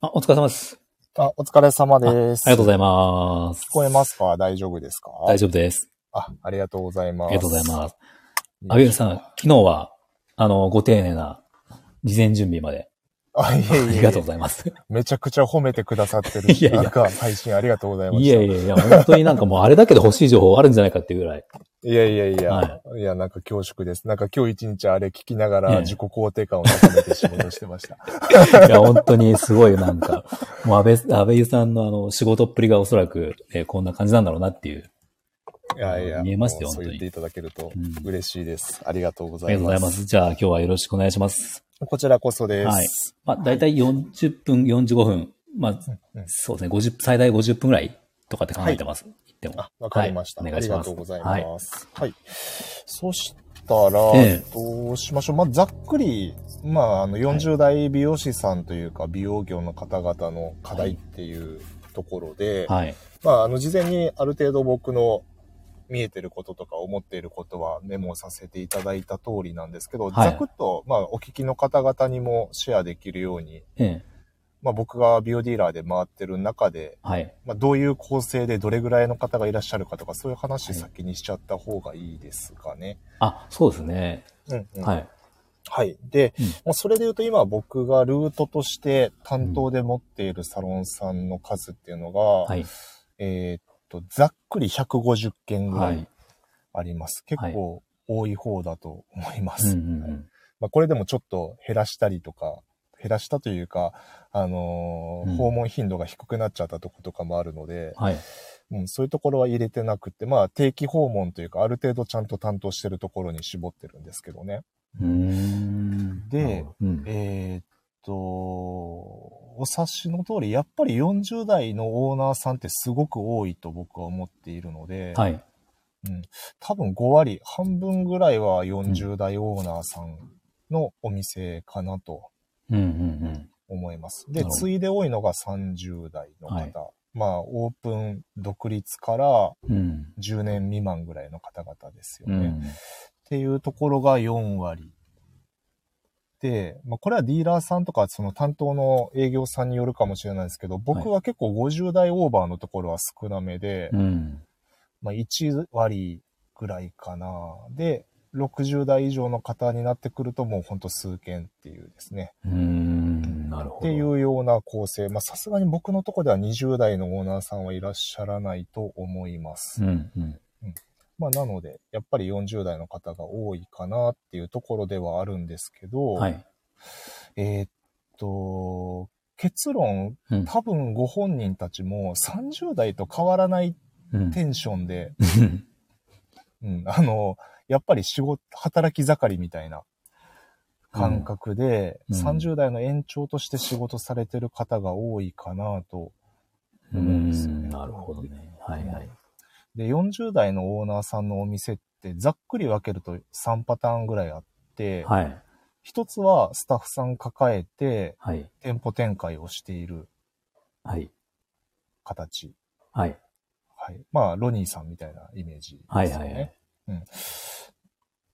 あ、お疲れ様です。あ、お疲れ様です。ありがとうございます。聞こえますか？大丈夫ですか？大丈夫です。あ、ありがとうございます。ありがとうございます。すあげるさん、昨日は、あの、ご丁寧な事前準備まで、あ、いえいえありがとうございます。めちゃくちゃ褒めてくださってる。いやいやなんか、配信ありがとうございまいした。やいやいや、本当になんかもうあれだけで欲しい情報あるんじゃないかっていうぐらい。いやいやいや、、はいや、なんか恐縮です。なんか今日一日あれ聞きながええら自己肯定感を高めて仕事してました。いや、本当にすごいなんか、もう安倍、安倍さんのあの、仕事っぷりがおそらく、えーこんな感じなんだろうなっていう。いやいや、見えますよそう言っていただけるとうん嬉しいです。ありがとうごあざいます。りがとうございます。じゃあ今日はよろしくお願いします。こちらこそです。はいまあ、だいたい40分、45分。まあ、うんそうですね、50、最大50分ぐらいとかって考えてます。言っても。あ、わかりました。はいお願いします。ありがとうございはい。ます。はい。そしたら、ええどうしましょう。まあ、ざっくり、まあ、あの、40代美容師さんというか、美容業の方々の課題っていうところで、はい。まあ、あの、事前にある程度僕の見えてることとか思っていることはメモさせていただいた通りなんですけど、はいざくっと、まあ、お聞きの方々にもシェアできるように、ええ。まあ、僕が美容ディーラーで回ってる中で、はい。まあ、どういう構成でどれぐらいの方がいらっしゃるかとか、そういう話はい先にしちゃった方がいいですかね。あ、そうですね。うん、うん。。はいい。はい。で、うんまあ、それで言うと今僕がルートとして担当で持っているサロンさんの数っていうのが、はい。えと、ざっくり150件ぐらはいい。あります。結構多い方だと思いまうんす。まあ、これでもちょっと減らしたりとか、減らしたというか、あのーうん訪問頻度が低くなっちゃったとことかもあるので、はい。うん、そういうところは入れてなくて、まあ定期訪問というか、ある程度ちゃんと担当してるところに絞ってるんですけどね。うーん。でうん。えーっと、お察しの通り、やっぱり40代のオーナーさんってすごく多いと僕は思っているので、はい。多分5割、半分ぐらいは40代オーナーさんのお店かなとうんうん思います。で、次いで多いのが30代の方。はいまあ、オープン独立からうん。うん。10年未満ぐらいの方々ですよね。っうん。ていうところが4割。で、まあ、これはディーラーさんとかその担当の営業さんによるかもしれないですけど、僕は結構50代オーバーのところは少なめで、うん。まあ、1割ぐらいかな。で、60代以上の方になってくるともうほんと数件っていうですね。うーん。なるほど。っていうような構成。まあさすがに僕のとこでは20代のオーナーさんはいらっしゃらないと思います。うんうん。まあなので、やっぱり40代の方が多いかなっていうところではあるんですけど、はい。えーっと、結論、うん。多分ご本人たちも30代と変わらないうんテンションで、うん、あの、やっぱり仕事、働き盛りみたいな感覚で、うんうん30代の延長として仕事されてる方が多いかなとう思うんですよねん。なるほどね。はいはい。で、40代のオーナーさんのお店ってざっくり分けると3パターンぐらいあって、はい。一つはスタッフさん抱えてはい。店舗展開をしているはい。形。はい。はい。まあ、ロニーさんみたいなイメージですよね。はいはいはい。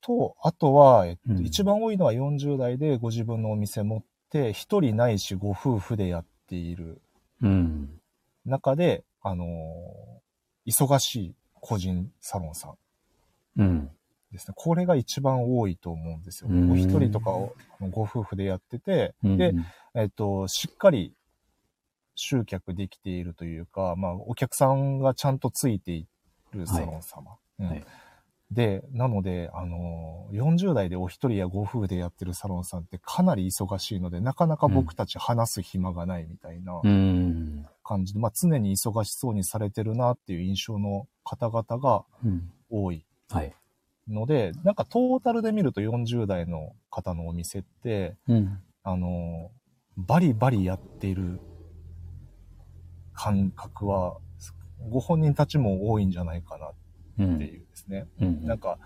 と、あとは、えっと、うん一番多いのは40代でご自分のお店持って、一人ないしご夫婦でやっているうん。中で、あのー忙しい個人サロンさんうん。ですね。これが一番多いと思うんですよ。うんお一人とかをあのご夫婦でやってて、うんで、えっと、しっかり集客できているというか、まあ、お客さんがちゃんとついているサロン様。うんはいで、なので、あのー、40代でお一人やご夫婦でやってるサロンさんってかなり忙しいので、なかなか僕たち話す暇がないみたいなうん。感じで、まあ、常に忙しそうにされてるなっていう印象の方々がうん。多いはい。ので、なんかトータルで見ると40代の方のお店って、うん。あの、バリバリやっている感覚は、ご本人たちも多いんじゃないかなうん。っていうですね。うん。なんか、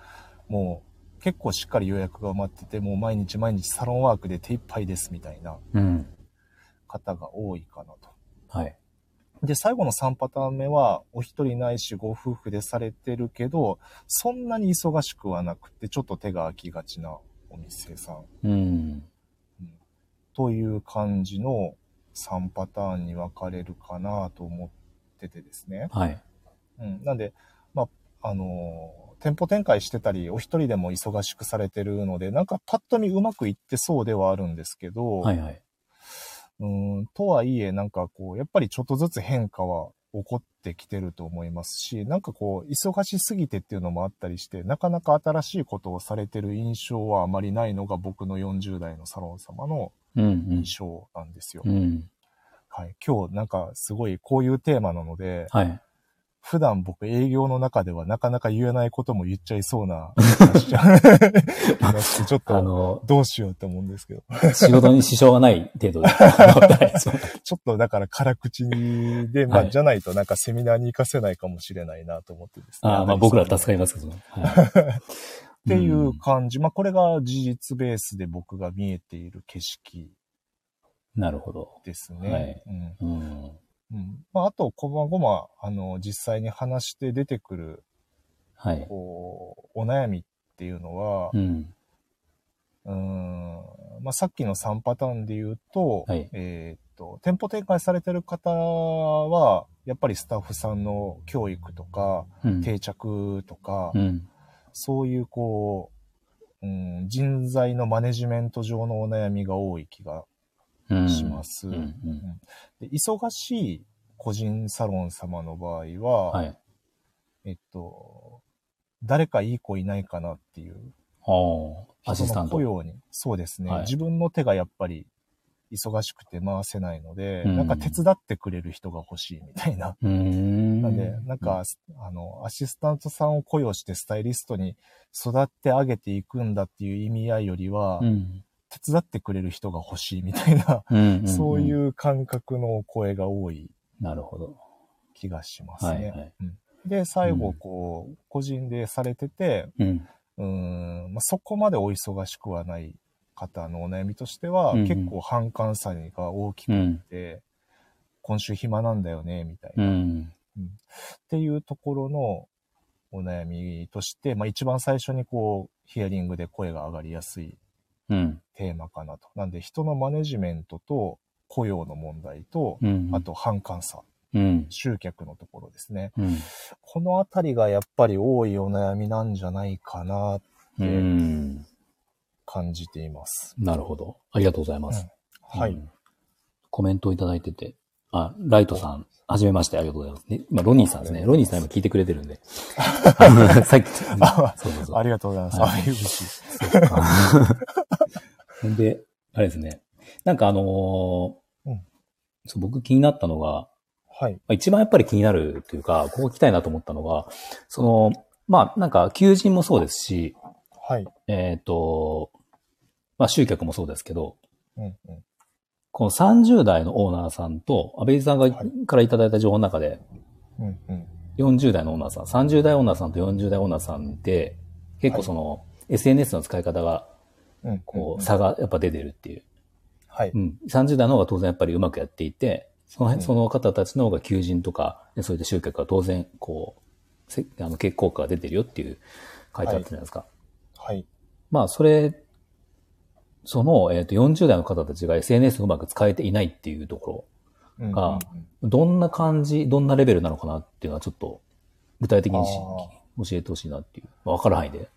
もう、結構しっかり予約が埋まってて、もう毎日毎日サロンワークで手一杯ですみたいなうん。方が多いかなと。はい。で、最後の3パターン目は、お一人ないしご夫婦でされてるけど、そんなに忙しくはなくて、ちょっと手が空きがちなお店さん。うん。という感じの3パターンに分かれるかなと思っててですね。はい。うん。なんで、まあ、あのー店舗展開してたり、お一人でも忙しくされてるので、なんかパッと見うまくいってそうではあるんですけど、はいはい。うん、とはいえ、なんかこう、やっぱりちょっとずつ変化は起こってきてると思いますし、なんかこう、忙しすぎてっていうのもあったりして、なかなか新しいことをされてる印象はあまりないのが僕の40代のサロン様のうんうん。印象なんですよ。うん。はい。今日なんかすごいこういうテーマなので、はい。普段僕営業の中ではなかなか言えないことも言っちゃいそうな話しちゃちょっとあの、どうしようって思うんですけど。仕事に支障がない程度で。ちょっとだから辛口で、まあ、はいじゃないとなんかセミナーに活かせないかもしれないなと思ってですね。あーまあ僕ら助かりますけど。はい。っていう感じ。まあこれが事実ベースで僕が見えている景色なるほど。ですね。はいうんうん。うんまあ、あと、こまごま、あの、実際に話して出てくる、はい。こう、お悩みっていうのは、うん。うーん、まあ、さっきの3パターンで言うと、はいえーっと、店舗展開されてる方は、やっぱりスタッフさんの教育とか、うん。定着とか、うん。そういうこう、うん、人材のマネジメント上のお悩みが多い気がうん。します。で忙しい個人サロン様の場合は、はい。えっと、誰かいい子いないかなっていう。アシスタント。雇用に。そうですね、はい自分の手がやっぱり忙しくて回せないので、うんなんか手伝ってくれる人が欲しいみたいな。なんで、なんか、あの、アシスタントさんを雇用してスタイリストに育ってあげていくんだっていう意味合いよりは、うん、手伝ってくれる人が欲しいみたいな、そうい。う感覚の声が多いなるほど。気がしますね。はいはい。うんで、最後、うんこう、個人でされてて、うん。ん、まあ、そこまでお忙しくはない方のお悩みとしては、うんうん結構反感差が大きくうん。て、今週暇なんだよね、みたいな、っうん。ていうところのお悩みとして、まあ、一番最初にこう、ヒアリングで声が上がりやすいうん。テーマかなと。なんで、人のマネジメントと雇用の問題と、うん。あ、と反感差、うん。集客のところですね。うん。このあたりがやっぱり多いお悩みなんじゃないかな、うん。感じています。なるほど。ありがとうございます。はい。うんコメントをいただいてて。あ、ライトさん、はじめまして、ありがとうございます。ね、まあ、ロニーさんですね。ロニーさん今聞いてくれてるんで。さっき、あそうそうそう。ありがとうございます。はいあ、嬉しい。で、あれですね。なんかあのーうんそう僕気になったのが、はい。まあ一番やっぱり気になるというか、ここ来たいなと思ったのが、その、まあなんか求人もそうですし、はい。えっ、と、まあ集客もそうですけど、うんうん。この30代のオーナーさんと、安倍井さんが、はいからいただいた情報の中で、うんうん。40代のオーナーさん、30代オーナーさんと40代オーナーさんって、結構その、SNS の使い方が、うん。こう、ん差がやっぱ出てるっていう。はい。うん。30代の方が当然やっぱりうまくやっていて、その、うんその方たちの方が求人とか、そういった集客は当然、こう、せあの、結効果が出てるよっていう書いてあったじゃないですか。はい。まあ、それ、その、えっ、と、40代の方たちが SNS をうまく使えていないっていうとこうんがどんな感じ、どんなレベルなのかなっていうのはちょっと、具体的に教えてほしいなっていう。まあわからないで。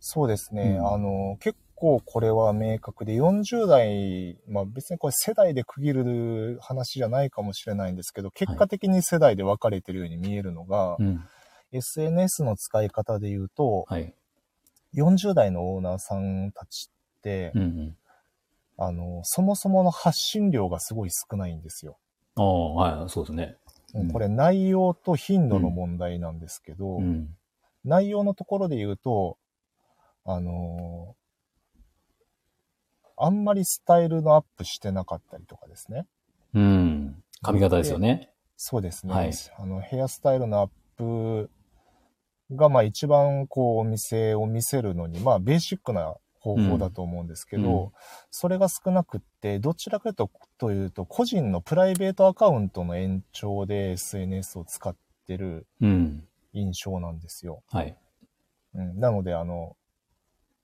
そうですね。うんあの、結構これは明確で、40代、まあ別にこれ世代で区切る話じゃないかもしれないんですけど、結果的に世代で分かれてるように見えるのが、うん。SNS の使い方で言うと、はい。40代のオーナーさんたちって、うんうん。あの、そもそもの発信量がすごい少ないんですよ。ああ、はい、そうですね。うんこれ内容と頻度の問題なんですけど、うん。内容のところで言うと、あのーあんまりスタイルのアップしてなかったりとかですね。うん。髪型ですよね。そうですね。はいあの、ヘアスタイルのアップが、まあ一番こうお店を見せるのに、まあベーシックな方法だと思うんですけど、うんうんそれが少なくって、どちらかとというと、個人のプライベートアカウントの延長で SNS を使ってるうん。印象なんですよ。はい。うん、なので、あの、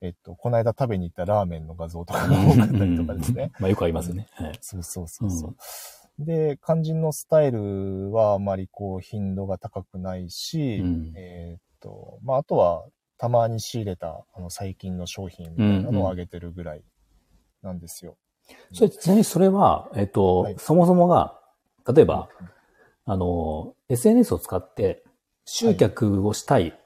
えっと、この間食べに行ったラーメンの画像とかが多かったりとかですね。まあよくありますよね。はい。そうそうそうそう。で、肝心のスタイルはあまりこう頻度が高くないし、うんえーっと、まあ、あとはたまに仕入れたあの最近の商品みたいなのを上げてるぐらいなんですよ。それ、ちなみにそれは、えっと、はいそもそもが、例えば、あの、SNS を使って集客をしたい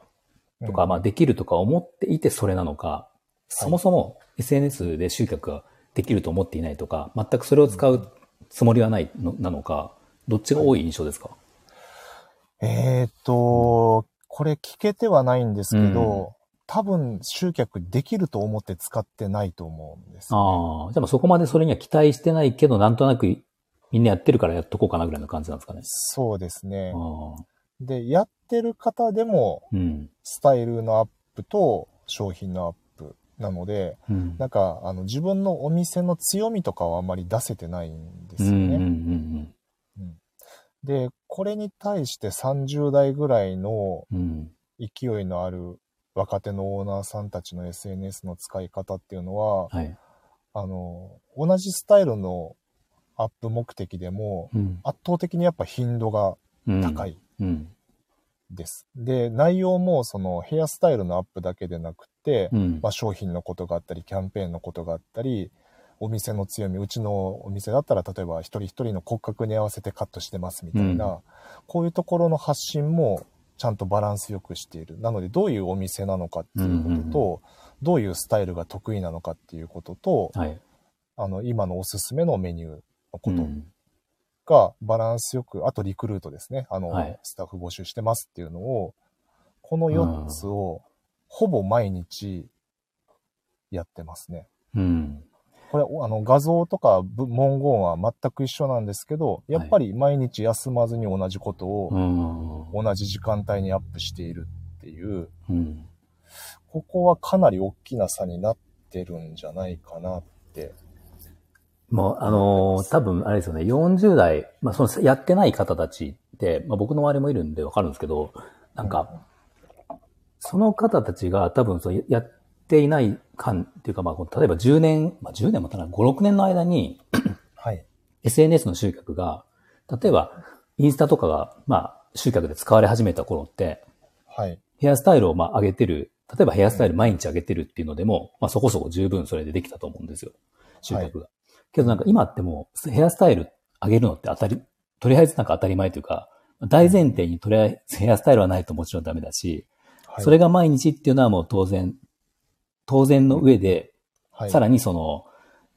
とか、うん。まあできるとか思っていてそれなのか、そもそも SNS で集客ができると思っていないとか、全くそれを使うつもりはないのなのか、どっちが多い印象ですか、えーっと、これ聞けてはないんですけど、うん。多分集客できると思って使ってないと思うんですよ、ああ、じゃあまあそこまでそれには期待してないけど、なんとなくみんなやってるからやっとこうかなぐらいの感じなんですかね。そうですね。ああで、やってる方でも、うん。スタイルのアップと商品のアップなので、うん。なんか、あの、自分のお店の強みとかはあんまり出せてないんですよね。んで、これに対して30代ぐらいの。勢いのある若手のオーナーさんたちの SNS の使い方っていうのは、はい。あの、同じスタイルのアップ目的でも、うん。圧倒的にやっぱ頻度がうん高。いうん。です。で、内容もそのヘアスタイルのアップだけでなくて、うん。まあ、商品のことがあったり、キャンペーンのことがあったり、お店の強み、うちのお店だったら、例えば一人一人の骨格に合わせてカットしてますみたいな、うんこういうところの発信もちゃんとバランスよくしている。なので、どういうお店なのかっていうことと、どういうスタイルが得意なのかっていうことと、はい。あの、今のおすすめのメニューのことうんがバランスよく、あとリクルートですね。あの、はいスタッフ募集してますっていうのを、この4つをほぼ毎日やってますね。うん。これ、あの、画像とかぶ文言は全く一緒なんですけど、やっぱり毎日休まずに同じことうをん。同じ時間帯にアップしているっていう、うん。ここはかなり大きな差になってるんじゃないかなって。もう、あのー多分、あれですよね、40代、まあ、その、やってない方たちって、まあ、僕の周りもいるんでわかるんですけど、なんか、その方たちが多分、そう、ややっていない間っていうか、まあ、例えば10年、まあ、10年もたない、5、6年の間に、はい。SNS の集客が、例えば、インスタとかが、まあ、集客で使われ始めた頃って、はい。ヘアスタイルをまあ上げてる、例えばヘアスタイル毎日上げてるっていうのでも、まあそこそこ十分それでできたと思うんですよ。集客が。けどなんか今ってもうヘアスタイル上げるのって当たり、とりあえずなんか当たり前というか、大前提にとりあえずヘアスタイルはないともちろんダメだし、はい、それが毎日っていうのはもう当然、当然の上で、はい、さらにその、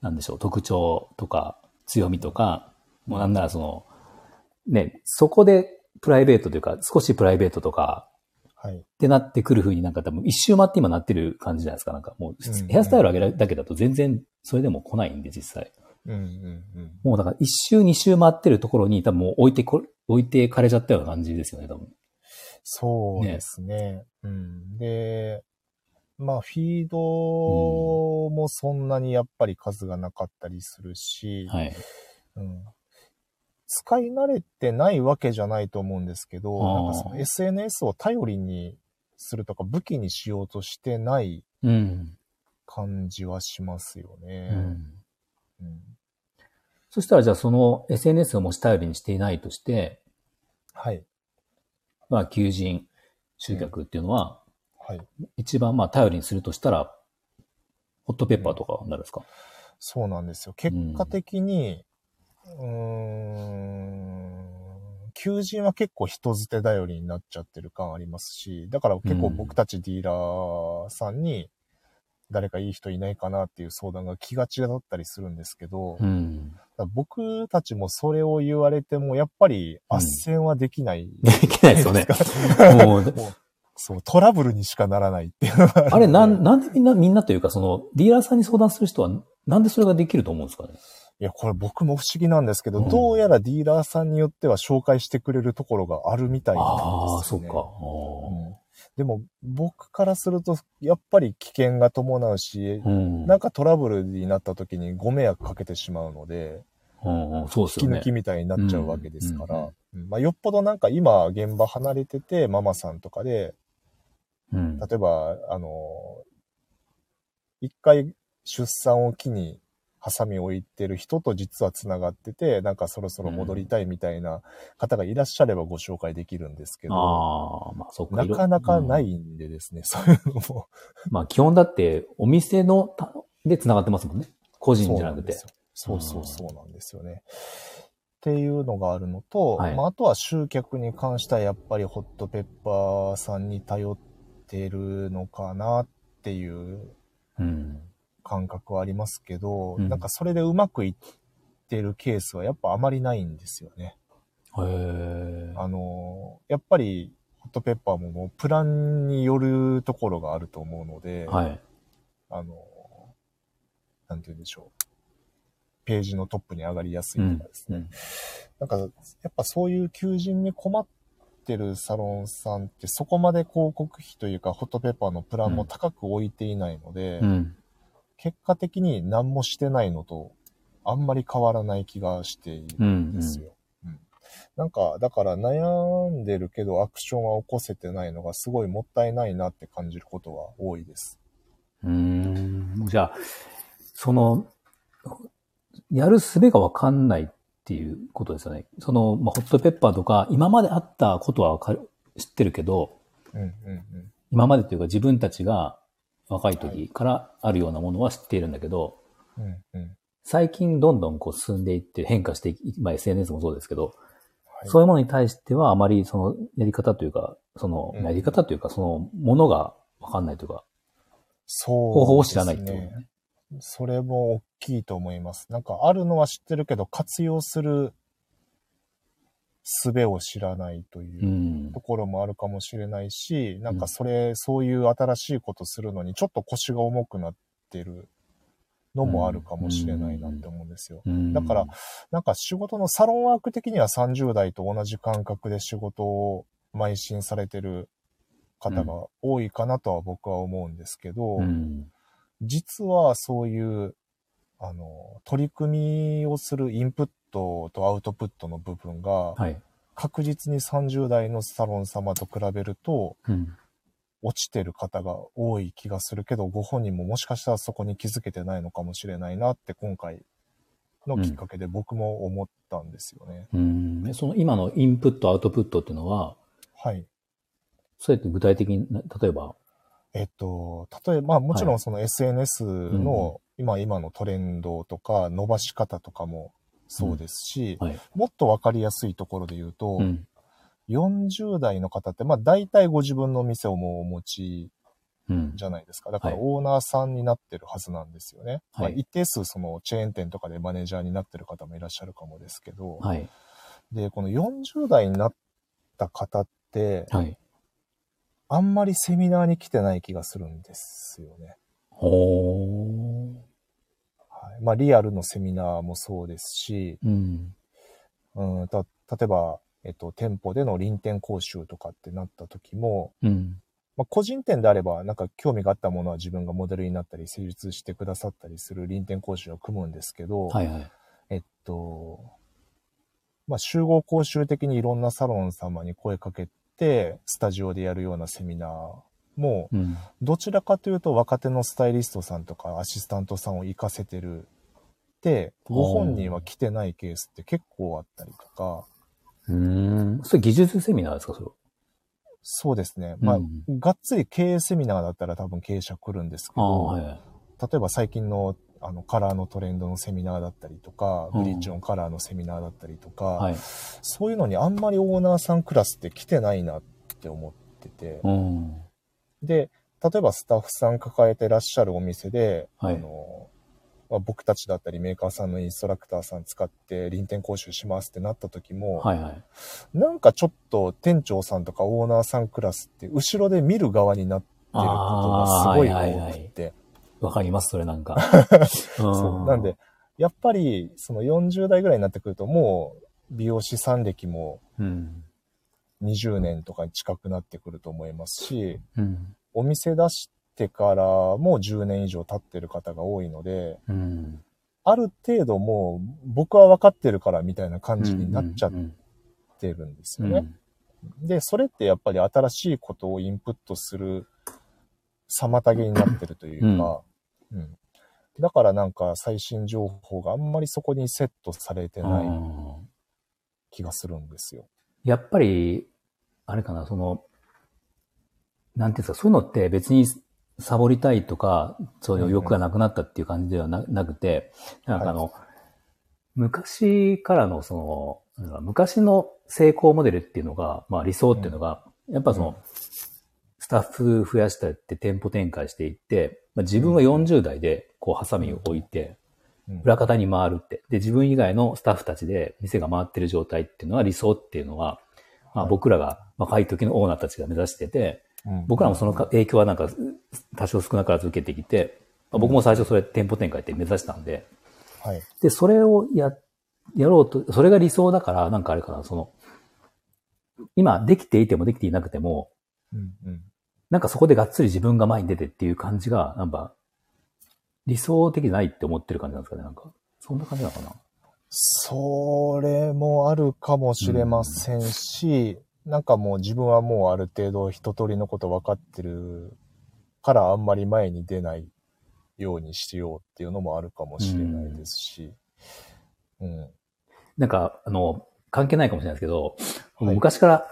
なんでしょう、特徴とか強みとか、もうなんならその、ね、そこでプライベートというか、少しプライベートとか、はい。ってなってくる風になんか多分一周回って今なってる感じじゃないですか。なんかもううんヘアスタイル上げるだけだと全然それでも来ないんで実際。うんうんうん。もうだから一周二周回ってるところに多分もう置いてこ、置いてかれちゃったような感じですよね、多分。そうですね。うん。で、まあ、フィードもそんなにやっぱり数がなかったりするし、はい。うん、使い慣れてないわけじゃないと思うんですけど、なんかその SNS を頼りにするとか武器にしようとしてないうん。感じはしますようね。ん。うんそしたらじゃあその SNS をもし頼りにしていないとして、はい。まあ求人集客っていうのは、はい。一番まあ頼りにするとしたら、ホットペッパーとかになるんですか、そうなんですよ。結果的に、うーん、求人は結構人捨て頼りになっちゃってる感ありますし、だから結構僕たちディーラーさんに、誰かいい人いないかなっていう相談が気がちだったりするんですけど、うん。僕たちもそれを言われても、やっぱり斡旋はできない。できないですよね。もう、そう、トラブルにしかならないっていう あれ、なん、なんでみんな、みんなというか、その、ディーラーさんに相談する人は、なんでそれができると思うんですかね？いや、これ僕も不思議なんですけど、うんどうやらディーラーさんによっては紹介してくれるところがあるみたいなんですよ、ね。ああ、そっか。うんでも、僕からすると、やっぱり危険が伴うし、うん。なんかトラブルになった時にご迷惑かけてしまうので、うんうん、そうです引き抜き。みたいになっちゃうわけですから、うんうんまあ、よっぽどなんか今現場離れてて、ママさんとかで、うん。例えば、あの、一回出産を機にハサミを置いてる人と実は繋がってて、なんかそろそろ戻りたいみたいな方がいらっしゃればご紹介できるんですけど、ああ、まあそっか。なかなかないいんでですね、そういうのも。うんまあ基本だって、お店のたで繋がってますもんね。個人じゃなくて。そうそうそうなんですよね。っていうのがあるのと、はいまあ、あとは集客に関してはやっぱりホットペッパーさんに頼ってるのかなっていううん。感覚はありますけど、うんなんかそれでうまくいってるケースはやっぱあまりないんですよね。へえ。あの、やっぱりホットペッパーももうプランによるところがあると思うので、はい。あの、なんて言うんでしょう。ページのトップに上がりやすいとかですね。うんなんか、やっぱそういう求人に困ってるサロンさんってそこまで広告費というかホットペッパーのプランも高く置いていないので、うん。結果的に何もしてないのとあんまり変わらない気がしているうんん。ですよ。うんなんか、だから悩んでるけどアクションは起こせてないのがすごいもったいないなって感じることは多いです。うん。じゃあ、その、やる術がわかんないっていうことですよね。その、まあ、ホットペッパーとか、今まであったことはわかる知ってるけど、うんうんうん。今までというか自分たちが若い時からあるようなものは知っているんだけど、うんうん。最近どんどんこう進んでいって変化していき、まあ SNS もそうですけど、はいそういうものに対してはあまりそのやり方というか、そのうんやり方というか、そのものがわかんないというか、そう、方法を知らないってことね。それも大きいと思います。なんかあるのは知ってるけど、活用する術を知らないといううんと。ころもあるかもしれないし、なんかそれ、そういう新しいことするのにちょっと腰が重くなってるのもあるかもしれないなって思うんですよ。うんだから、なんか仕事のサロンワーク的には30代と同じ感覚で仕事を邁進されてる方が多いかなとは僕は思うんですけど、うん。実はそういう、あの、取り組みをするインプットとアウトプットの部分が、はい。確実に30代のサロン様と比べると、うん。落ちてる方が多い気がするけど、ご本人ももしかしたらそこに気づけてないのかもしれないなって今回のきっかけで僕も思ったんですよね。うん。でその今のインプット、アウトプットっていうのは、はい。それって具体的に、な例えば、えっと、例えば、まあもちろはんその SNS の今、今のトレンドとか伸ばし方とかもそうですし、はい。もっとわかりやすいところで言うと、うん。40代の方って、まあ大体ご自分の店をもうお持ちうん。じゃないですか。だからはいオーナーさんになってるはずなんですよね。はいまあ、一定数そのチェーン店とかでマネージャーになってる方もいらっしゃるかもですけど、はい。で、この40代になった方って、はい。あんまりセミナーに来てない気がするんですよね。ほー。はい、まあリアルのセミナーもそうですし、うん。うん、た例えば、えっと、店舗での臨店講習とかってなった時も、うん。まあ、個人店であれば、なんか興味があったものは自分がモデルになったり、成立してくださったりする臨店講習を組むんですけど、はいはい。えっと、まあ、集合講習的にいろんなサロン様に声かけて、スタジオでやるようなセミナーも、うん。どちらかというと若手のスタイリストさんとかアシスタントさんを活かせてるで、ご本人は来てないケースって結構あったりとか、うーん。それ技術セミナーですか、それ。そうですね。まあ、うんがっつり経営セミナーだったら多分経営者来るんですけど、はいはい。例えば最近のあのカラーのトレンドのセミナーだったりとか、うんブリッジオンカラーのセミナーだったりとか、はい。そういうのにあんまりオーナーさんクラスって来てないなって思ってて、うん。で、例えばスタッフさん抱えてらっしゃるお店で、はいあのまあ、僕たちだったりメーカーさんのインストラクターさん使って臨店講習しますってなった時も、はいはい。なんかちょっと店長さんとかオーナーさんクラスって後ろで見る側になってることがすごいあーはい多はいはいくて、わかります、それなんか。そうなんで、やっぱりその40代ぐらいになってくるともう美容師さん歴もうん。20年とかに近くなってくると思いますし、うん。お店出してからもう10年以上経ってる方が多いので、うん。ある程度もう僕は分かってるからみたいな感じになっちゃっうんてるんですうんよね。で、それってやっぱり新しいことをインプットする妨げになってるというか、うん。だからなんか最新情報があんまりそこにセットされてないうん気がするんですよ。やっぱり、あれかな、その、なんていうんですか、そういうのって別にサボりたいとか、そういう欲がなくなったっていう感じではななくて、なんかあの、昔からのその、昔の成功モデルっていうのが、まあ理想っていうのが、やっぱその、スタッフ増やしたって店舗展開していって、まあ、自分は40代でこうハサミを置いて、うん裏方に回るって。で、自分以外のスタッフたちで店が回ってる状態っていうのは理想っていうのは、まあはい僕らが若い時のオーナーたちが目指してて、うん僕らもその影響はなんか多少少なからず受けてきて、まあ僕も最初それ店舗展開って目指したんで、はい。で、それをや、やろうと、それが理想だから、なんかあれかな、その、今できていてもできていなくても、うんうん。なんかそこでがっつり自分が前に出てっていう感じが、なんか、理想的じゃないって思ってる感じなんですかね、なんか。そんな感じなのかな？それもあるかもしれませんし、なんかもう自分はもうある程度一通りのこと分かってるからあんまり前に出ないようにしようっていうのもあるかもしれないですし。うん。なんか、あの、関係ないかもしれないですけど、はい昔から、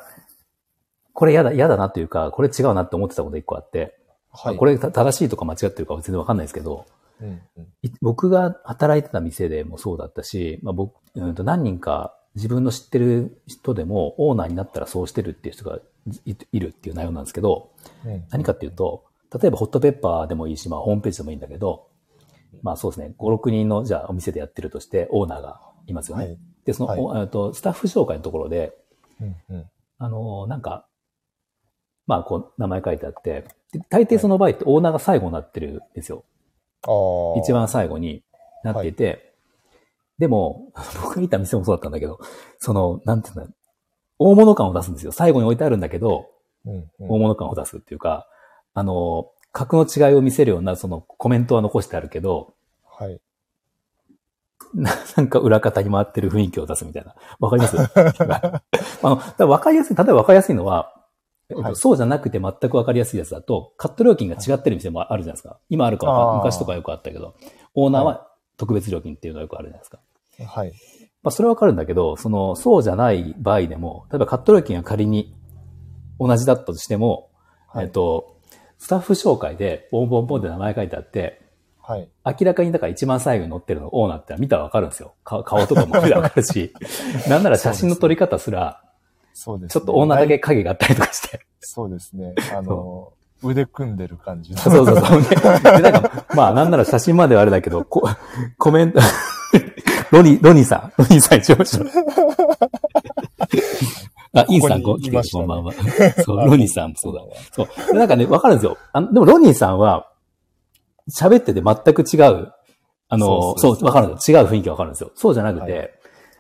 これ嫌だ、嫌だなというか、これ違うなって思ってたこと一個あって、はい。これた正しいとか間違ってるかは全然わかんないですけど、うんうん。い僕が働いてた店でもそうだったし、まあ、僕、うんと何人か自分の知ってる人でもオーナーになったらそうしてるっていう人がいいるっていう内容なんですけど、うん何かっていうと、例えばホットペッパーでもいいし、まあホームページでもいいんだけど、まあそうですね、5、6人のじゃあお店でやってるとしてオーナーがいますよね。はい。で、その、はいおえっとスタッフ紹介のところで、うんうん。あの、なんか、まあこう名前書いてあって、で大抵その場合ってオーナーが最後になってるんですよ。一番最後になっていて、でも、僕がいた店もそうだったんだけど、その、なんていうんだ、大物感を出すんですよ。最後に置いてあるんだけど、うんうん。大物感を出すっていうか、あの、格の違いを見せるようなそのコメントは残してあるけど、はい。ななんか裏方に回ってる雰囲気を出すみたいな。わかります？あの、わかりやすい、例えばわかりやすいのは、えっとはいそうじゃなくて全くわかりやすいやつだと、カット料金が違ってる店もあるじゃないですか。今あるか昔とかよくあったけど、オーナーは特別料金っていうのがよくあるじゃないですか。はい。まあ、それはわかるんだけど、その、そうじゃない場合でも、例えばカット料金が仮に同じだったとしても、はいえっと、スタッフ紹介で、ボンボンボンって名前書いてあって、はい。明らかにだから一番最後に載ってるのオーナーって見たらわかるんですよ。顔顔とかも見たらわかるし、なんなら写真の撮り方すら、そうです、ちょっとオーナーだけ影があったりとかして。そうですね。あの、腕組んでる感じの。そうそうそう。で、でなんか、まあなんなら写真まではあれだけど、こコメント、ロニー、ロニーさん、ロニーさん一応。あ、インさん、こう、来てるこんばんは。そう、ロニーさんもそうだ。そう。でなんかね、わかるんですよ。あのでも、ロニーさんは、喋ってて全く違う、あの、そう、わかるんですよ。違う雰囲気わかるんですよ。そうじゃなくて、はい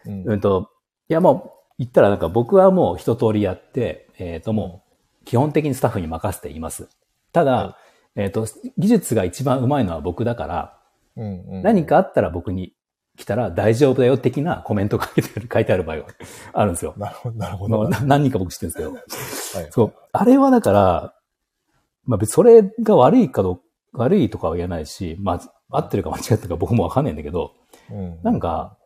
うんうんと、いやもう、言ったらなんか僕はもう一通りやって、えっ、ともう、基本的にスタッフに任せています。ただ、はえっ、と、技術が一番上手いのは僕だから、うんうん何かあったら僕に来たら大丈夫だよ的なコメントが書いてある書いてある場合が あるんですよ。なるほど、なるほまど。何人か僕知ってるんですけど。はいそう。あれはだから、まあ別にそれが悪いかどう悪いとかは言えないし、まあ合ってるか間違ってるか僕もわかんないんだけど、うんなんか、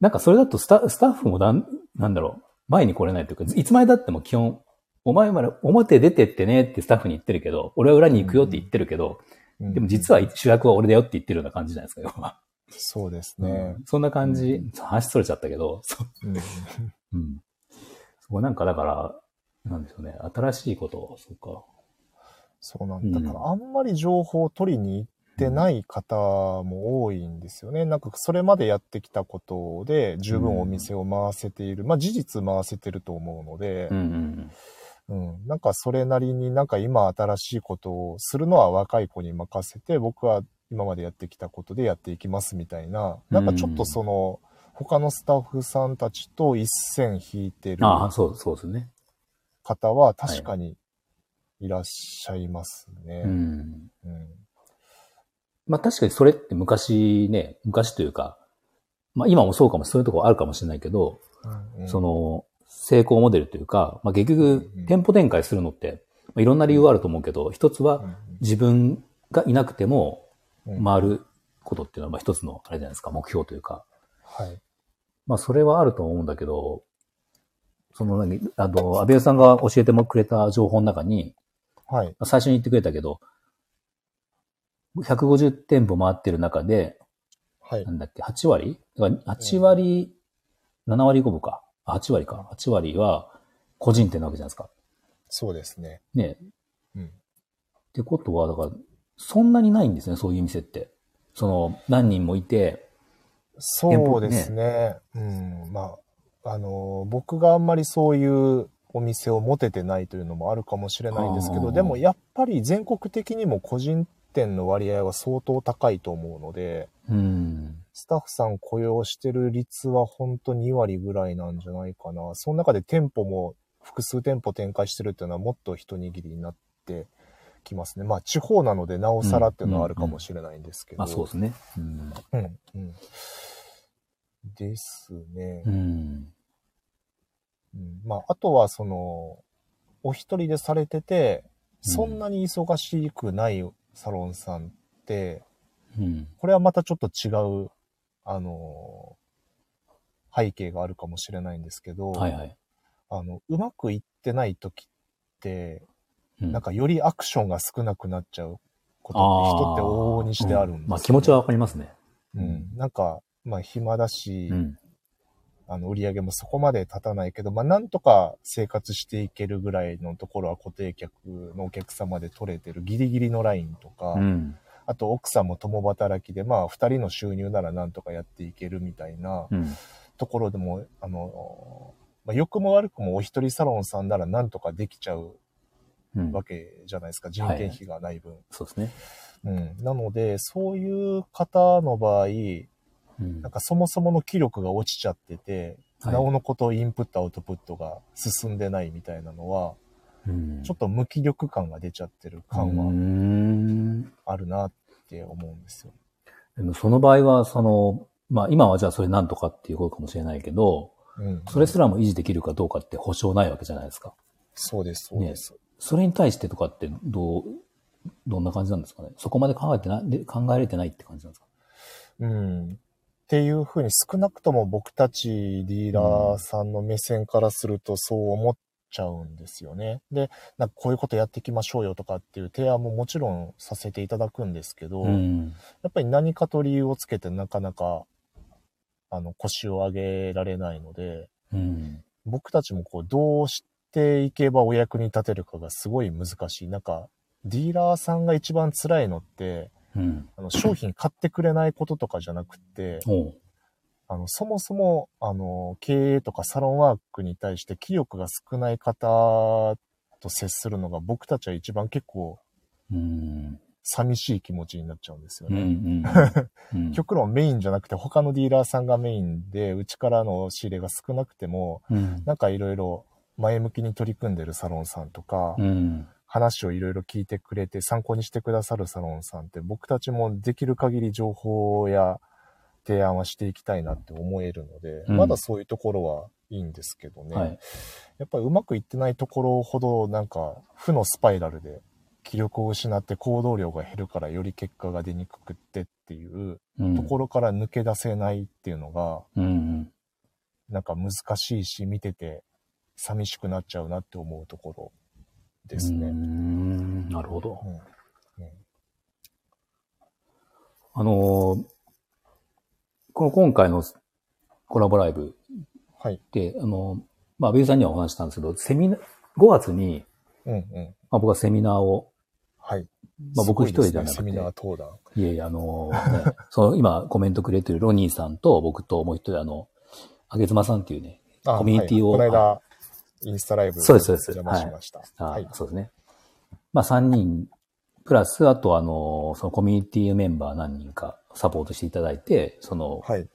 なんかそれだとスタスタッフもなん、なんだろう、前に来れないというか、いつまでだっても基本、お前まで表出てってねってスタッフに言ってるけど、俺は裏に行くよって言ってるけど、うんでも実は主役は俺だよって言ってるような感じじゃないですか、要は。そうですね。そんな感じ、話それちゃったけど、そう。うんうん。そこなんかだから、なんでしょうね、新しいこと、そうか。そうなんだ。だから、うあんまり情報を取りに行ってない方も多いんですよね。なんか、それまでやってきたことで、十分お店を回せている。まあ、事実回せてると思うのでうん、うんうん。なんか、それなりになんか今新しいことをするのは若い子に任せて、僕は今までやってきたことでやっていきますみたいな、なんかちょっとその、他のスタッフさんたちと一線引いてるああ、そう、そうですね。方は確かにいらっしゃいますね。うん。うんまあ確かにそれって昔ね、昔というか、まあ今もそうかも、そういうとこあるかもしれないけど、うんその、成功モデルというか、まあ結局うん、店舗展開するのって、まあ、いろんな理由はあると思うけど、一つはうん自分がいなくてもうん回ることっていうのはまあ一つのあれじゃないですか、目標というか。はい。まあそれはあると思うんだけど、その何、あの、安倍さんが教えてもくれた情報の中に、はい。まあ最初に言ってくれたけど、150店舗回ってる中で、はいな。んだっけ、8割？だから8割、7割5分か。あ8割か。8割は個人店なわけじゃないですか。そうですね。ね。うん。ってことは、だから、そんなにないんですね、そういう店って。その、何人もいて、そうですね。うん。まあ、あの、僕があんまりそういうお店を持ててないというのもあるかもしれないんですけど、でもやっぱり全国的にも個人店の割合は相当高いと思うので、うん。スタッフさん雇用してる率は本当2割ぐらいなんじゃないかな。その中で店舗も複数店舗展開してるっていうのはもっと一握りになってきますね。まあ地方なのでなおさらっていうのはあるかもしれないんですけど。まあそうですね。うん。うん、うん。ですね。うん。うんまあ、あとはその、お一人でされてて、うんそんなに忙しくないサロンさんって、うん。これはまたちょっと違う、あの、背景があるかもしれないんですけど、はいはい。あの、うまくいってない時って、うんなんかよりアクションが少なくなっちゃうことって人って往々にしてあるんですよ、うまあ気持ちはわかりますね。うん。なんか、まあ暇だし、うん。あの、売り上げもそこまで立たないけど、まあ、なんとか生活していけるぐらいのところは固定客のお客様で取れてるギリギリのラインとか、うん。あと奥さんも共働きで、まあ、二人の収入ならなんとかやっていけるみたいなうん。ところでも、あの、まあ、良くも悪くもお一人サロンさんならなんとかできちゃううん。わけじゃないですか。人件費がない分。そうですね。うん。なので、そういう方の場合、うんなんかそもそもの気力が落ちちゃってて、はいなおのことインプットアウトプットが進んでないみたいなのは、うんちょっと無気力感が出ちゃってるう感はん。あるなって思うんですよ。でもその場合は、その、まあ今はじゃあそれなんとかっていうことかもしれないけど、うん。それすらも維持できるかどうかって保証ないわけじゃないですか。そうです、そうです。それに対してとかってどう、どんな感じなんですかねそこまで考えてない、で考えられてないって感じなんですか？うん。っていうふうに少なくとも僕たちディーラーさんの目線からするとそう思っちゃうんですよね。で、なんかこういうことやっていきましょうよとかっていう提案ももちろんさせていただくんですけど、うん。やっぱり何かと理由をつけてなかなか、あの、腰を上げられないので、うん。僕たちもこう、どうしていけばお役に立てるかがすごい難しい。なんか、ディーラーさんが一番辛いのって、うん。あの、商品買ってくれないこととかじゃなくて。あの、そもそも、あの、経営とかサロンワークに対して気力が少ない方と接するのが僕たちは一番結構うん。寂しい気持ちになっちゃうんですようん。ね。うん。うん。極論メインじゃなくて他のディーラーさんがメインで、うちからの仕入れが少なくても、うん。なんかいろいろ前向きに取り組んでるサロンさんとか、うん。話をいろいろ聞いてくれて参考にしてくださるサロンさんって僕たちもできる限り情報や提案はしていきたいなって思えるので、うんまだそういうところはいいんですけどね。はい。やっぱりうまくいってないところほどなんか負のスパイラルで気力を失って行動量が減るからより結果が出にくくってっていううん。ところから抜け出せないっていうのが、うん。なんか難しいし、見てて寂しくなっちゃうなって思うところですうね。ん。なるほど。うんうんあのーこの今回のコラボライブはい。で、あのーまあ、ベイさんにはお話ししたんですけど、セミナー、5月に、うんうん。まあ、僕はセミナーを、はい。まあ僕一人すじゃなくてねセミナー登壇。いえいえ、あのーね、その今コメントくれてるロニーさんと僕ともう一人あの、あげつまさんっていうね、あコミュニティをはいこの間、インスタライブそうですそうです邪魔しました。あはい。そうですね。まあ3人、プラス、あとあの、そのコミュニティメンバー何人かサポートしていただいて、その、はい。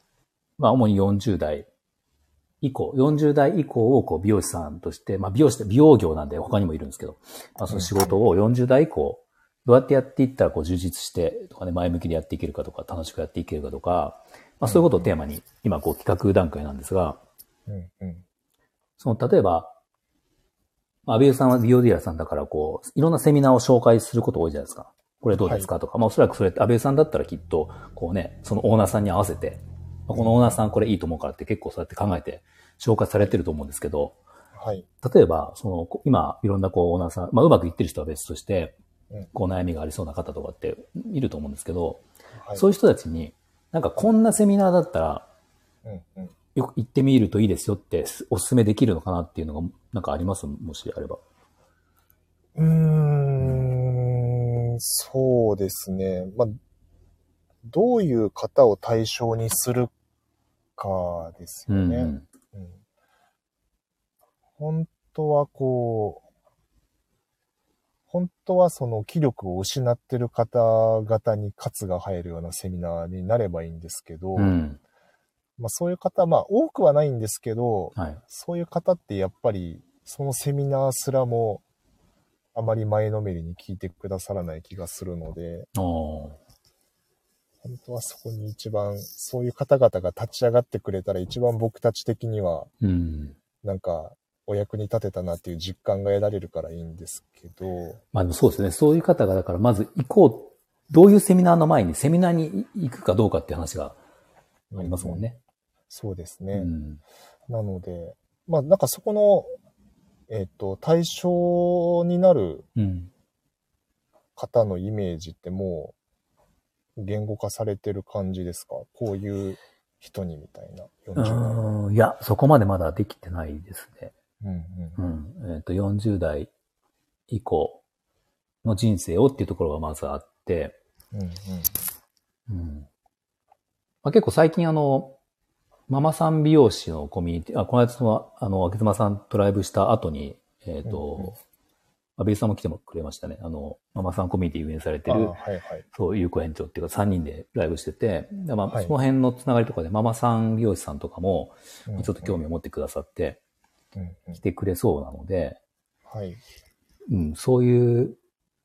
まあ主に40代以降、40代以降をこう美容師さんとして、まあ美容師って美容業なんで他にもいるんですけど、まあその仕事を40代以降、どうやってやっていったらこう充実してとかね、前向きでやっていけるかとか、楽しくやっていけるかとか、まあそういうことをテーマに今こう企画段階なんですが、うんうん。その例えば、まあ、安倍さんは美容ディーラーさんだからこう、いろんなセミナーを紹介すること多いじゃないですか。これどうですかとか、まあおそらくそれって安倍さんだったらきっと、こうね、そのオーナーさんに合わせて、まあこのオーナーさんこれいいと思うからって結構そうやって考えて消化されてると思うんですけど、はい。例えば、その、こ今、いろんなこう、オーナーさん、まあ、うまくいってる人は別としてうん、こう、悩みがありそうな方とかっていると思うんですけど、はい。そういう人たちに、なんかこんなセミナーだったら、うんうん。よく行ってみるといいですよってお勧めできるのかなっていうのが、なんかあります？もしあれば。うーん、そうですね。まあ、どういう方を対象にするかですよね。うんうん。うん本当はこう、本当はその気力を失ってる方々に活が入るようなセミナーになればいいんですけど、うん。まあそういう方、まあ多くはないんですけど、はい。そういう方ってやっぱりそのセミナーすらもあまり前のめりに聞いてくださらない気がするので、本当はそこに一番、そういう方々が立ち上がってくれたら一番僕たち的にはうん。なんかお役に立てたなっていう実感が得られるからいいんですけど、まあでもそうですね。そういう方が、だからまず行こう。どういうセミナーの前にセミナーに行くかどうかっていう話がありますもんね。そうですね。うん。なので、まあなんかそこの、えっ、と、対象になるうん。方のイメージってもう言語化されてる感じですか？こういう人にみたいな。40代。うんいや、そこまでまだできてないですね。うんうん。えっ、と、40代以降の人生をっていうところがまずあって、うん。うんうん。まあ、結構最近あの、ママさん美容師のコミュニティ、あ、この間その、あの、秋妻さんとライブした後に、えっ、と、うんうん安倍さんも来てもくれましたね。あの、ママさんコミュニティ運営されてる、あはいはい。そう、有効園長っていうか3人でライブしてて、でまあ、はいその辺のつながりとかでママさん美容師さんとかも、うんちょっと興味を持ってくださって、来てくれそうなので、はい。うん、そういう、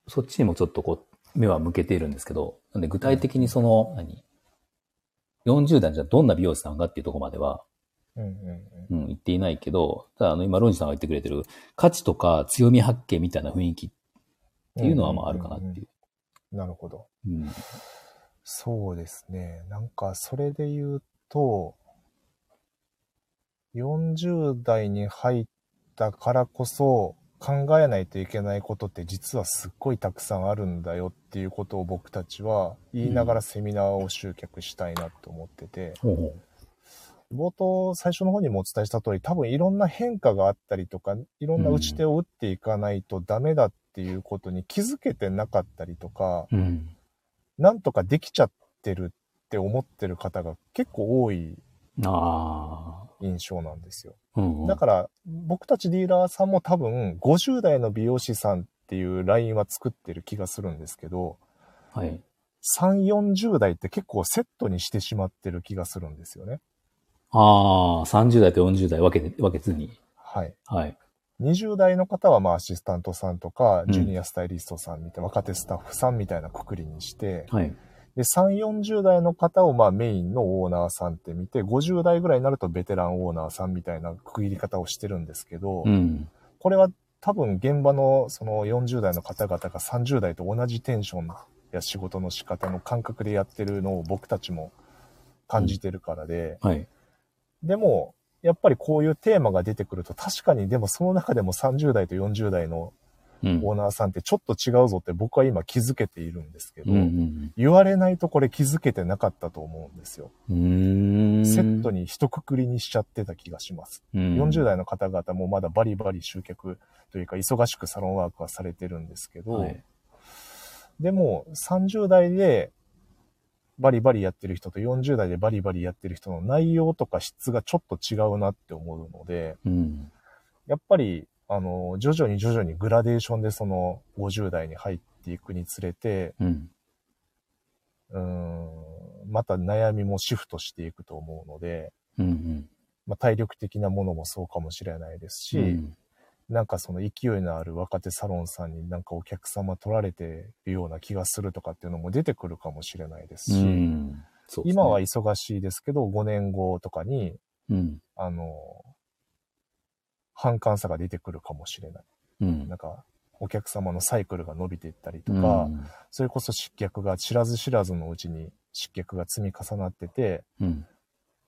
そっちにもちょっとこう、目は向けているんですけど、なんで具体的にその、何？?40 代じゃどんな美容師さんがっていうところまでは、うんうんうん、言っていないけど、ただあの、今、ロンジさんが言ってくれてる、価値とか強み発見みたいな雰囲気っていうのはまああるかなっていう。なるほど。うん。そうですね。なんか、それで言うと、40代に入ったからこそ考えないといけないことって実はすっごいたくさんあるんだよっていうことを僕たちは言いながらセミナーを集客したいなと思ってて、ほうほ冒頭最初の方にもお伝えした通り多分いろんな変化があったりとか、いろんな打ち手を打っていかないとダメだっていうことに気づけてなかったりとか、う。うん。なんとかできちゃってるって思ってる方が結構多い。印象なんですよ。うん、うん。だから僕たちディーラーさんも多分50代の美容師さんっていうラインは作ってる気がするんですけど、はい。3、40代って結構セットにしてしまってる気がするんですよね。ああ、30代と40代分けて、分けずに。はい。はい。20代の方はまあアシスタントさんとか、うんジュニアスタイリストさんみたいな、若手スタッフさんみたいなくくりにして、はい。で、3、40代の方をまあメインのオーナーさんって見て、50代ぐらいになるとベテランオーナーさんみたいな区切り方をしてるんですけど、うん。これは多分現場のその40代の方々が30代と同じテンションや仕事の仕方の感覚でやってるのを僕たちも感じてるからで、はい。でも、やっぱりこういうテーマが出てくると確かにでもその中でも30代と40代のうん。オーナーさんってちょっと違うぞって僕は今気づけているんですけど、うんうん言われないとこれ気づけてなかったと思うんですよ。セットに一括りにしちゃってた気がします。うん、40代の方々もまだバリバリ集客というか忙しくサロンワークはされてるんですけど、はい。でも30代でバリバリやってる人と40代でバリバリやってる人の内容とか質がちょっと違うなって思うので、うん。やっぱり、あの、徐々に徐々にグラデーションでその50代に入っていくにつれて、うん。うーん、また悩みもシフトしていくと思うので、うんうん。まあ、体力的なものもそうかもしれないですし、うんなんかその勢いのある若手サロンさんになんかお客様取られてるような気がするとかっていうのも出てくるかもしれないですし、うん。すね今は忙しいですけど、5年後とかに、うん。あの、反感さが出てくるかもしれない。うんなん。か、お客様のサイクルが伸びていったりとうか、ん。それこそ失脚が知らず知らずのうちに失脚が積み重なってて、うん。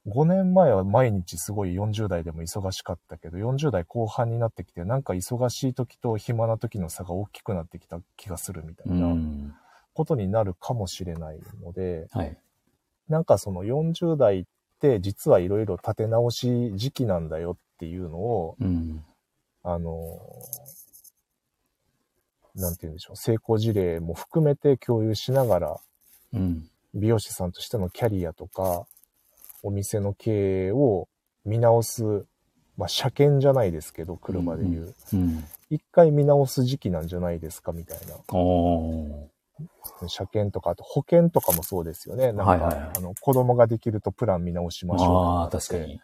5年前は毎日すごい40代でも忙しかったけど、40代後半になってきて、なんか忙しい時と暇な時の差が大きくなってきた気がするみたう。いなんことになるかもしれないので、はい。なんかその40代実はいろいろ立て直し時期なんだよっていうのを、うん。あの、なんて言うんでしょう、成功事例も含めて共有しながら、うん。美容師さんとしてのキャリアとか、お店の経営を見直す、まあ、車検じゃないですけど、車で言う。うん。一回見直す時期なんじゃないですか、みたいな。車検とか、あと保険とかもそうですよね。なんか、はいはいはいあの、子供ができるとプラン見直しましょうああ、とかって確かに。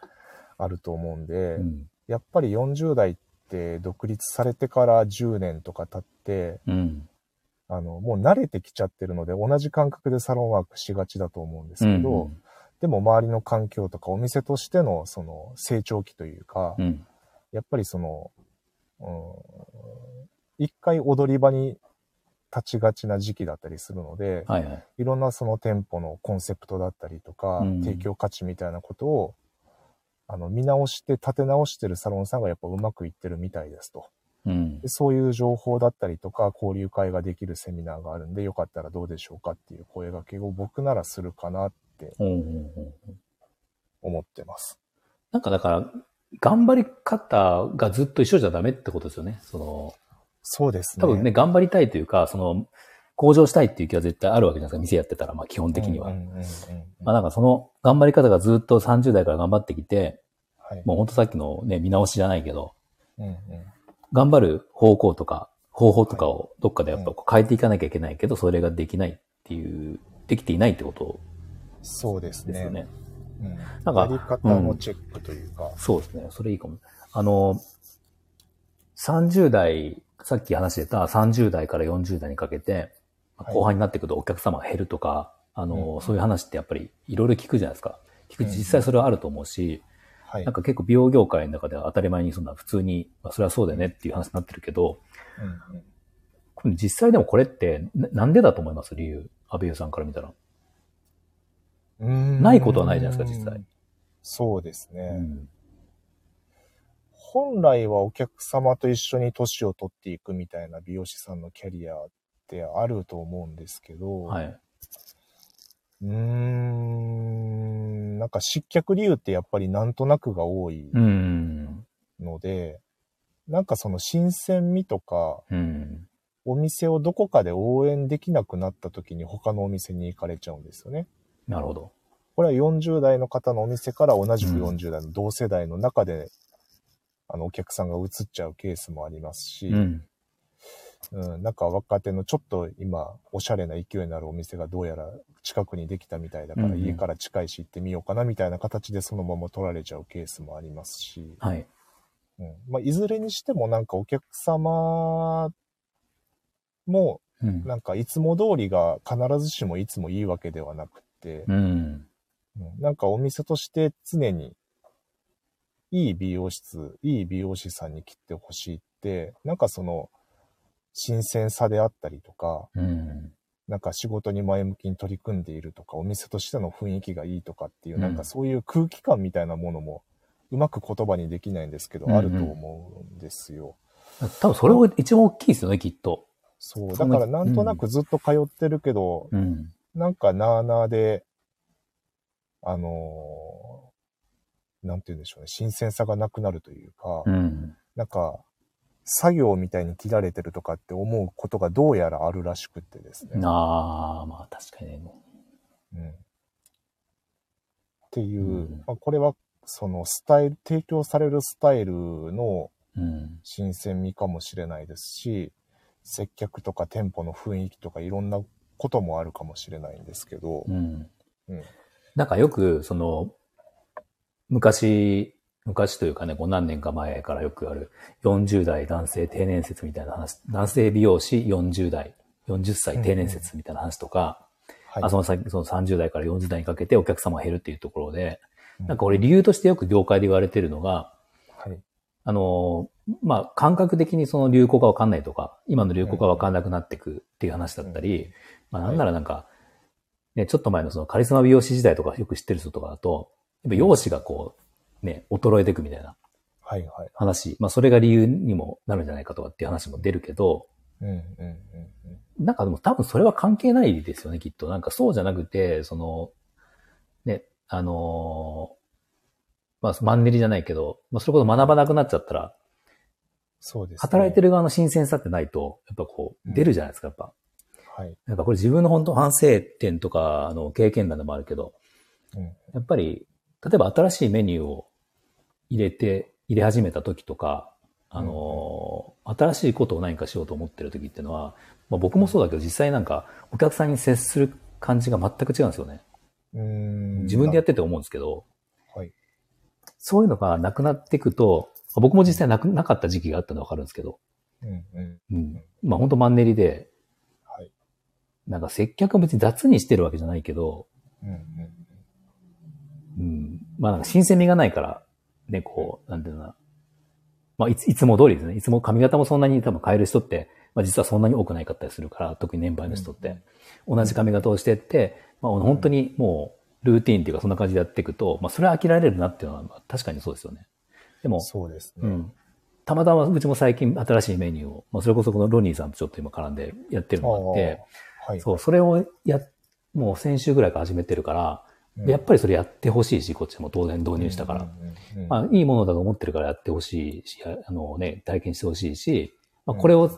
あると思うんで、うん。やっぱり40代って独立されてから10年とか経って、うん。あの、もう慣れてきちゃってるので、同じ感覚でサロンワークしがちだと思うんですけど、うんでも周りの環境とかお店としてのその成長期というか、うん。やっぱりその、うん、一回踊り場に立ちがちな時期だったりするので、はいはい。いろんなその店舗のコンセプトだったりとか、うん提供価値みたいなことを、あの、見直して立て直してるサロンさんがやっぱうまくいってるみたいですと。うんで。そういう情報だったりとか、交流会ができるセミナーがあるんで、よかったらどうでしょうかっていう声掛けを僕ならするかなって思ってます。なんかだから、頑張り方がずっと一緒じゃダメってことですよね。その、そうですね。多分ね、頑張りたいというか、その、向上したいっていう気は絶対あるわけじゃないですか。店やってたら、まあ基本的には。うんうんうんうんまあなんかその頑張り方がずっと30代から頑張ってきて、はい。もうほんとさっきのね、見直しじゃないけど、うんうん頑張る方向とか、方法とかをどっかでやっぱ変えていかなきゃいけないけど、それができないっていう、できていないってことそうですね。ですよね。うんなんかやり方のチェックというか。そうですね。それいいかも。あの、30代、さっき話してた30代から40代にかけて、はい後半になってくるとお客様が減るとか、あの、うんそういう話ってやっぱりいろいろ聞くじゃないですか。聞く、うん実際それはあると思うし、はい。なんか結構美容業界の中では当たり前にそんな普通に、まあそれはそうだよねっていう話になってるけど、うん実際でもこれってななんでだと思います？理由。安倍優さんから見たら。うーんないことはないじゃないですか実際。そうですね。うん。本来はお客様と一緒に年を取っていくみたいな美容師さんのキャリアってあると思うんですけど、はい。うーん、なんか失脚理由ってやっぱりなんとなくが多いうん。ので、なんかその新鮮味とか、うん。お店をどこかで応援できなくなった時に他のお店に行かれちゃうんですよね。なるほど。これは40代の方のお店から同じくうん40代の同世代の中で、あのお客さんが移っちゃうケースもありますし、うん。うん、なんか若手のちょっと今、おしゃれな勢いのあるお店がどうやら近くにできたみたいだから、家から近いし行ってみようかなみたいな形でそのまま取られちゃうケースもありますし、はい。うんまあ、いずれにしてもなんかお客様も、うん。なんかいつも通りが必ずしもいつもいいわけではなくって、うん。うんなんかお店として常にいい美容室、いい美容師さんに切ってほしいって、なんかその新鮮さであったりとか、うん。なんか仕事に前向きに取り組んでいるとか、お店としての雰囲気がいいとかっていう、うんなんかそういう空気感みたいなものもうまく言葉にできないんですけど、うんうんあると思うんですよ。多分それが一番大きいですよね、きっと。そう。だからなんとなくずっと通ってるけど、うん。なんかなーなーで、あのーなんて言うんでしょうね、新鮮さがなくなるというか、うん。なんか、作業みたいに切られてるとかって思うことがどうやらあるらしくってですね。ああ、まあ確かにね。うん、っていう、うんまあ、これはそのスタイル、提供されるスタイルのうん。新鮮味かもしれないですし、接客とか店舗の雰囲気とかいろんなこともあるかもしれないんですけど、うん。うんなんかよく、その、昔、昔というかね、こう何年か前からよくある40代男性定年説みたいな話、男性美容師40代、40歳定年説みたいな話とか、はい。あその先、その30代から40代にかけてお客様が減るっていうところで、うんなんか俺理由としてよく業界で言われてるのが、はい。あの、まあ、感覚的にその流行がわかんないとか、今の流行がわかんなくなっていくっていう話だったり、まあ、なんならなんか、ね、ちょっと前のそのカリスマ美容師時代とかよく知ってる人とかだと、やっぱ容姿がこう、ね、衰えていくみたいなはいはい。話、まあ、それが理由にもなるんじゃないかとかっていう話も出るけど、うんうんうんなんかでも多分それは関係ないですよね、きっと。なんかそうじゃなくて、その、ね、あのーまあ、マンネリじゃないけど、まあ、それこそ学ばなくなっちゃったら、そうです、ね。働いてる側の新鮮さってないと、やっぱこう、出るじゃないですか、やっぱ。はい。なんかこれ自分の本当反省点とか、あの、経験談でもあるけど、うん。やっぱり、例えば新しいメニューを入れて、入れ始めた時とか、あのー新しいことを何かしようと思ってる時っていうのは、まあ、僕もそうだけど実際なんかお客さんに接する感じが全く違うんですよね。うーん。自分でやってて思うんですけど、はい。そういうのがなくなっていくと、僕も実際なくなかった時期があったのはわかるんですけど、うんうん。うん。まあ本当マンネリで、はい。なんか接客は別に雑にしてるわけじゃないけど、うんうん。うん。まあなんか新鮮味がないから、ね、こう、なんていうのかな。まあいつ、いつも通りですね。いつも髪型もそんなに多分変える人って、まあ実はそんなに多くないかったりするから、特に年配の人って。同じ髪型をしてって、まあ本当にもう、ルーティーンっていうかそんな感じでやっていくと、まあそれは飽きられるなっていうのはまあ確かにそうですよね。でも、そうですね。うん。たまたまうちも最近新しいメニューを、まあそれこそこのロニーさんとちょっと今絡んでやってるのがあって、はい。そう、それをや、もう先週ぐらいから始めてるから、うんやっぱりそれやってほしいし、こっちも当然導入したから。まあ、いいものだと思ってるからやってほしいし、あのね、体験してほしいし、まあ、これを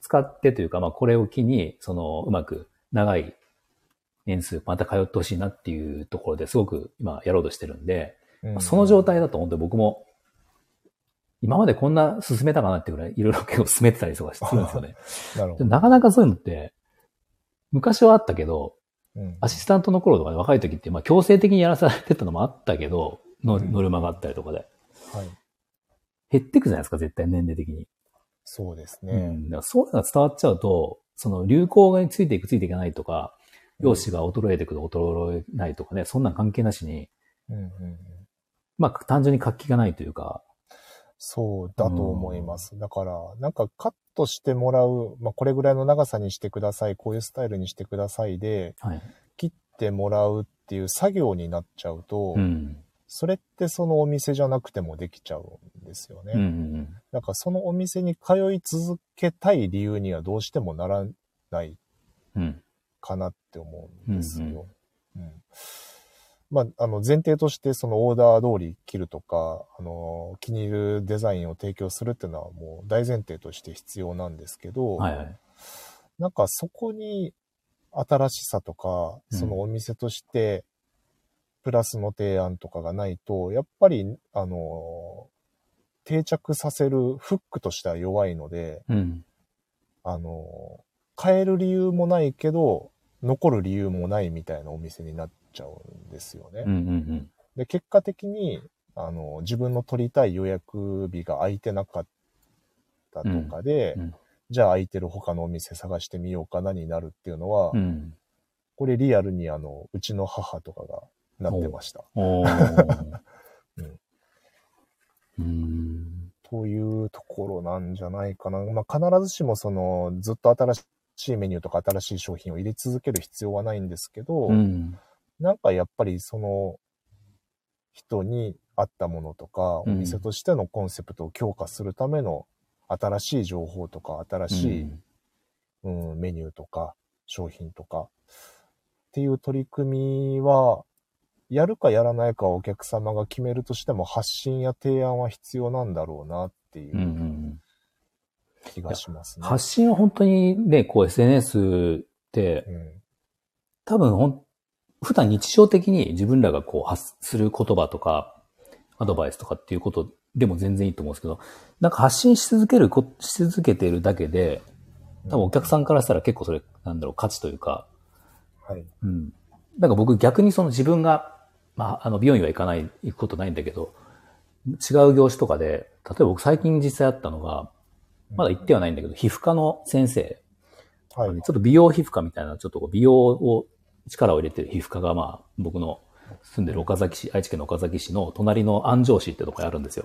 使ってというか、まあ、これを機に、その、うまく長い年数、また通ってほしいなっていうところですごく今やろうとしてるんで、うんまあその状態だと本当に僕も、今までこんな進めたかなってぐらいいろいろ結構進めてたりとかするんですよね。な。なかなかそういうのって、昔はあったけど、うんアシスタントの頃とかで若い時って、まあ強制的にやらされてたのもあったけど、のうんノルマがあったりとかで。はい。減ってくじゃないですか、絶対年齢的に。そうですうね。ん。だからそういうのが伝わっちゃうと、その流行についていくついていかないとか、容姿が衰えていくと衰えないとかね、そんなん関係なしに、うんうんうん。まあ単純に活気がないというか、そうだと思います。だから、なんかカットしてもらう、まあ、これぐらいの長さにしてください、こういうスタイルにしてくださいで、はい。切ってもらうっていう作業になっちゃうと、うん。それってそのお店じゃなくてもできちゃうんですよね。うんうんだからそのお店に通い続けたい理由にはどうしてもならないうん。うん。かなって思うんですよ。うんうんまあ、あの前提としてそのオーダー通り切るとか、あの、気に入るデザインを提供するっていうのはもう大前提として必要なんですけど、はいはい。なんかそこに新しさとか、うんそのお店としてプラスの提案とかがないと、やっぱり、あの、定着させるフックとしては弱いので、うん。あの、変える理由もないけど、残る理由もないみたいなお店になっちゃうんですよね。うんうんで、結果的に、あの、自分の取りたい予約日が空いてなかったとかで、うんうんじゃあ空いてる他のお店探してみようかなになるっていうのは、うん。うん。これリアルにあの、うちの母とかがなってました。というところなんじゃないかな。まあ、必ずしもその、ずっと新しいメニューとか新しい商品を入れ続ける必要はないんですけど、うん。なんかやっぱりその人に合ったものとか、おうん店としてのコンセプトを強化するための新しい情報とか、新しい、うんメニューとか、商品とか、っていう取り組みは、やるかやらないかはお客様が決めるとしても発信や提案は必要なんだろうなっていうんうんう。うん気がしますね。発信は本当にね、こう SNS って、うん多分ほん、普段日常的に自分らがこう発する言葉とか、アドバイスとかっていうことでも全然いいと思うんですけど、なんか発信し続けるこ、し続けているだけで、多分お客さんからしたら結構それ、なんだろう、価値というか、はい。うん。なんか僕逆にその自分が、まあ、あの、美容院は行かない、行くことないんだけど、違う業種とかで、例えば僕最近実際あったのが、まだ行ってはないんだけど、皮膚科の先生、はい。ちょっと美容皮膚科みたいな、ちょっとこう美容を力を入れてる皮膚科が、まあ、僕の住んでる岡崎市、愛知県の岡崎市の隣の安城市ってとこにあるんですよ。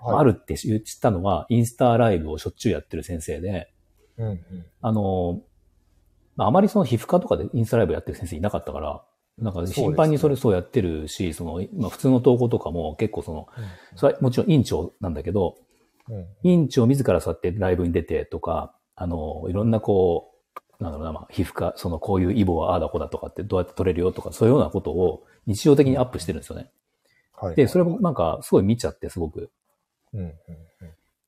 はいあるって知ったのは、インスタライブをしょっちゅうやってる先生で、うんうん。あの、まああまりその皮膚科とかでインスタライブやってる先生いなかったから、なんか頻繁にそれそうやってるし、その、まあ普通の投稿とかも結構その、それはもちろん院長なんだけど、うんうん院長自らそうやってライブに出てとか、あの、いろんなこう、なんだろうな、まあ、皮膚科、そのこういうイボはああだこうだとかってどうやって取れるよとか、そういうようなことを日常的にアップしてるんですよね。はい。で、それもなんかすごい見ちゃってすごく、うんうんうん。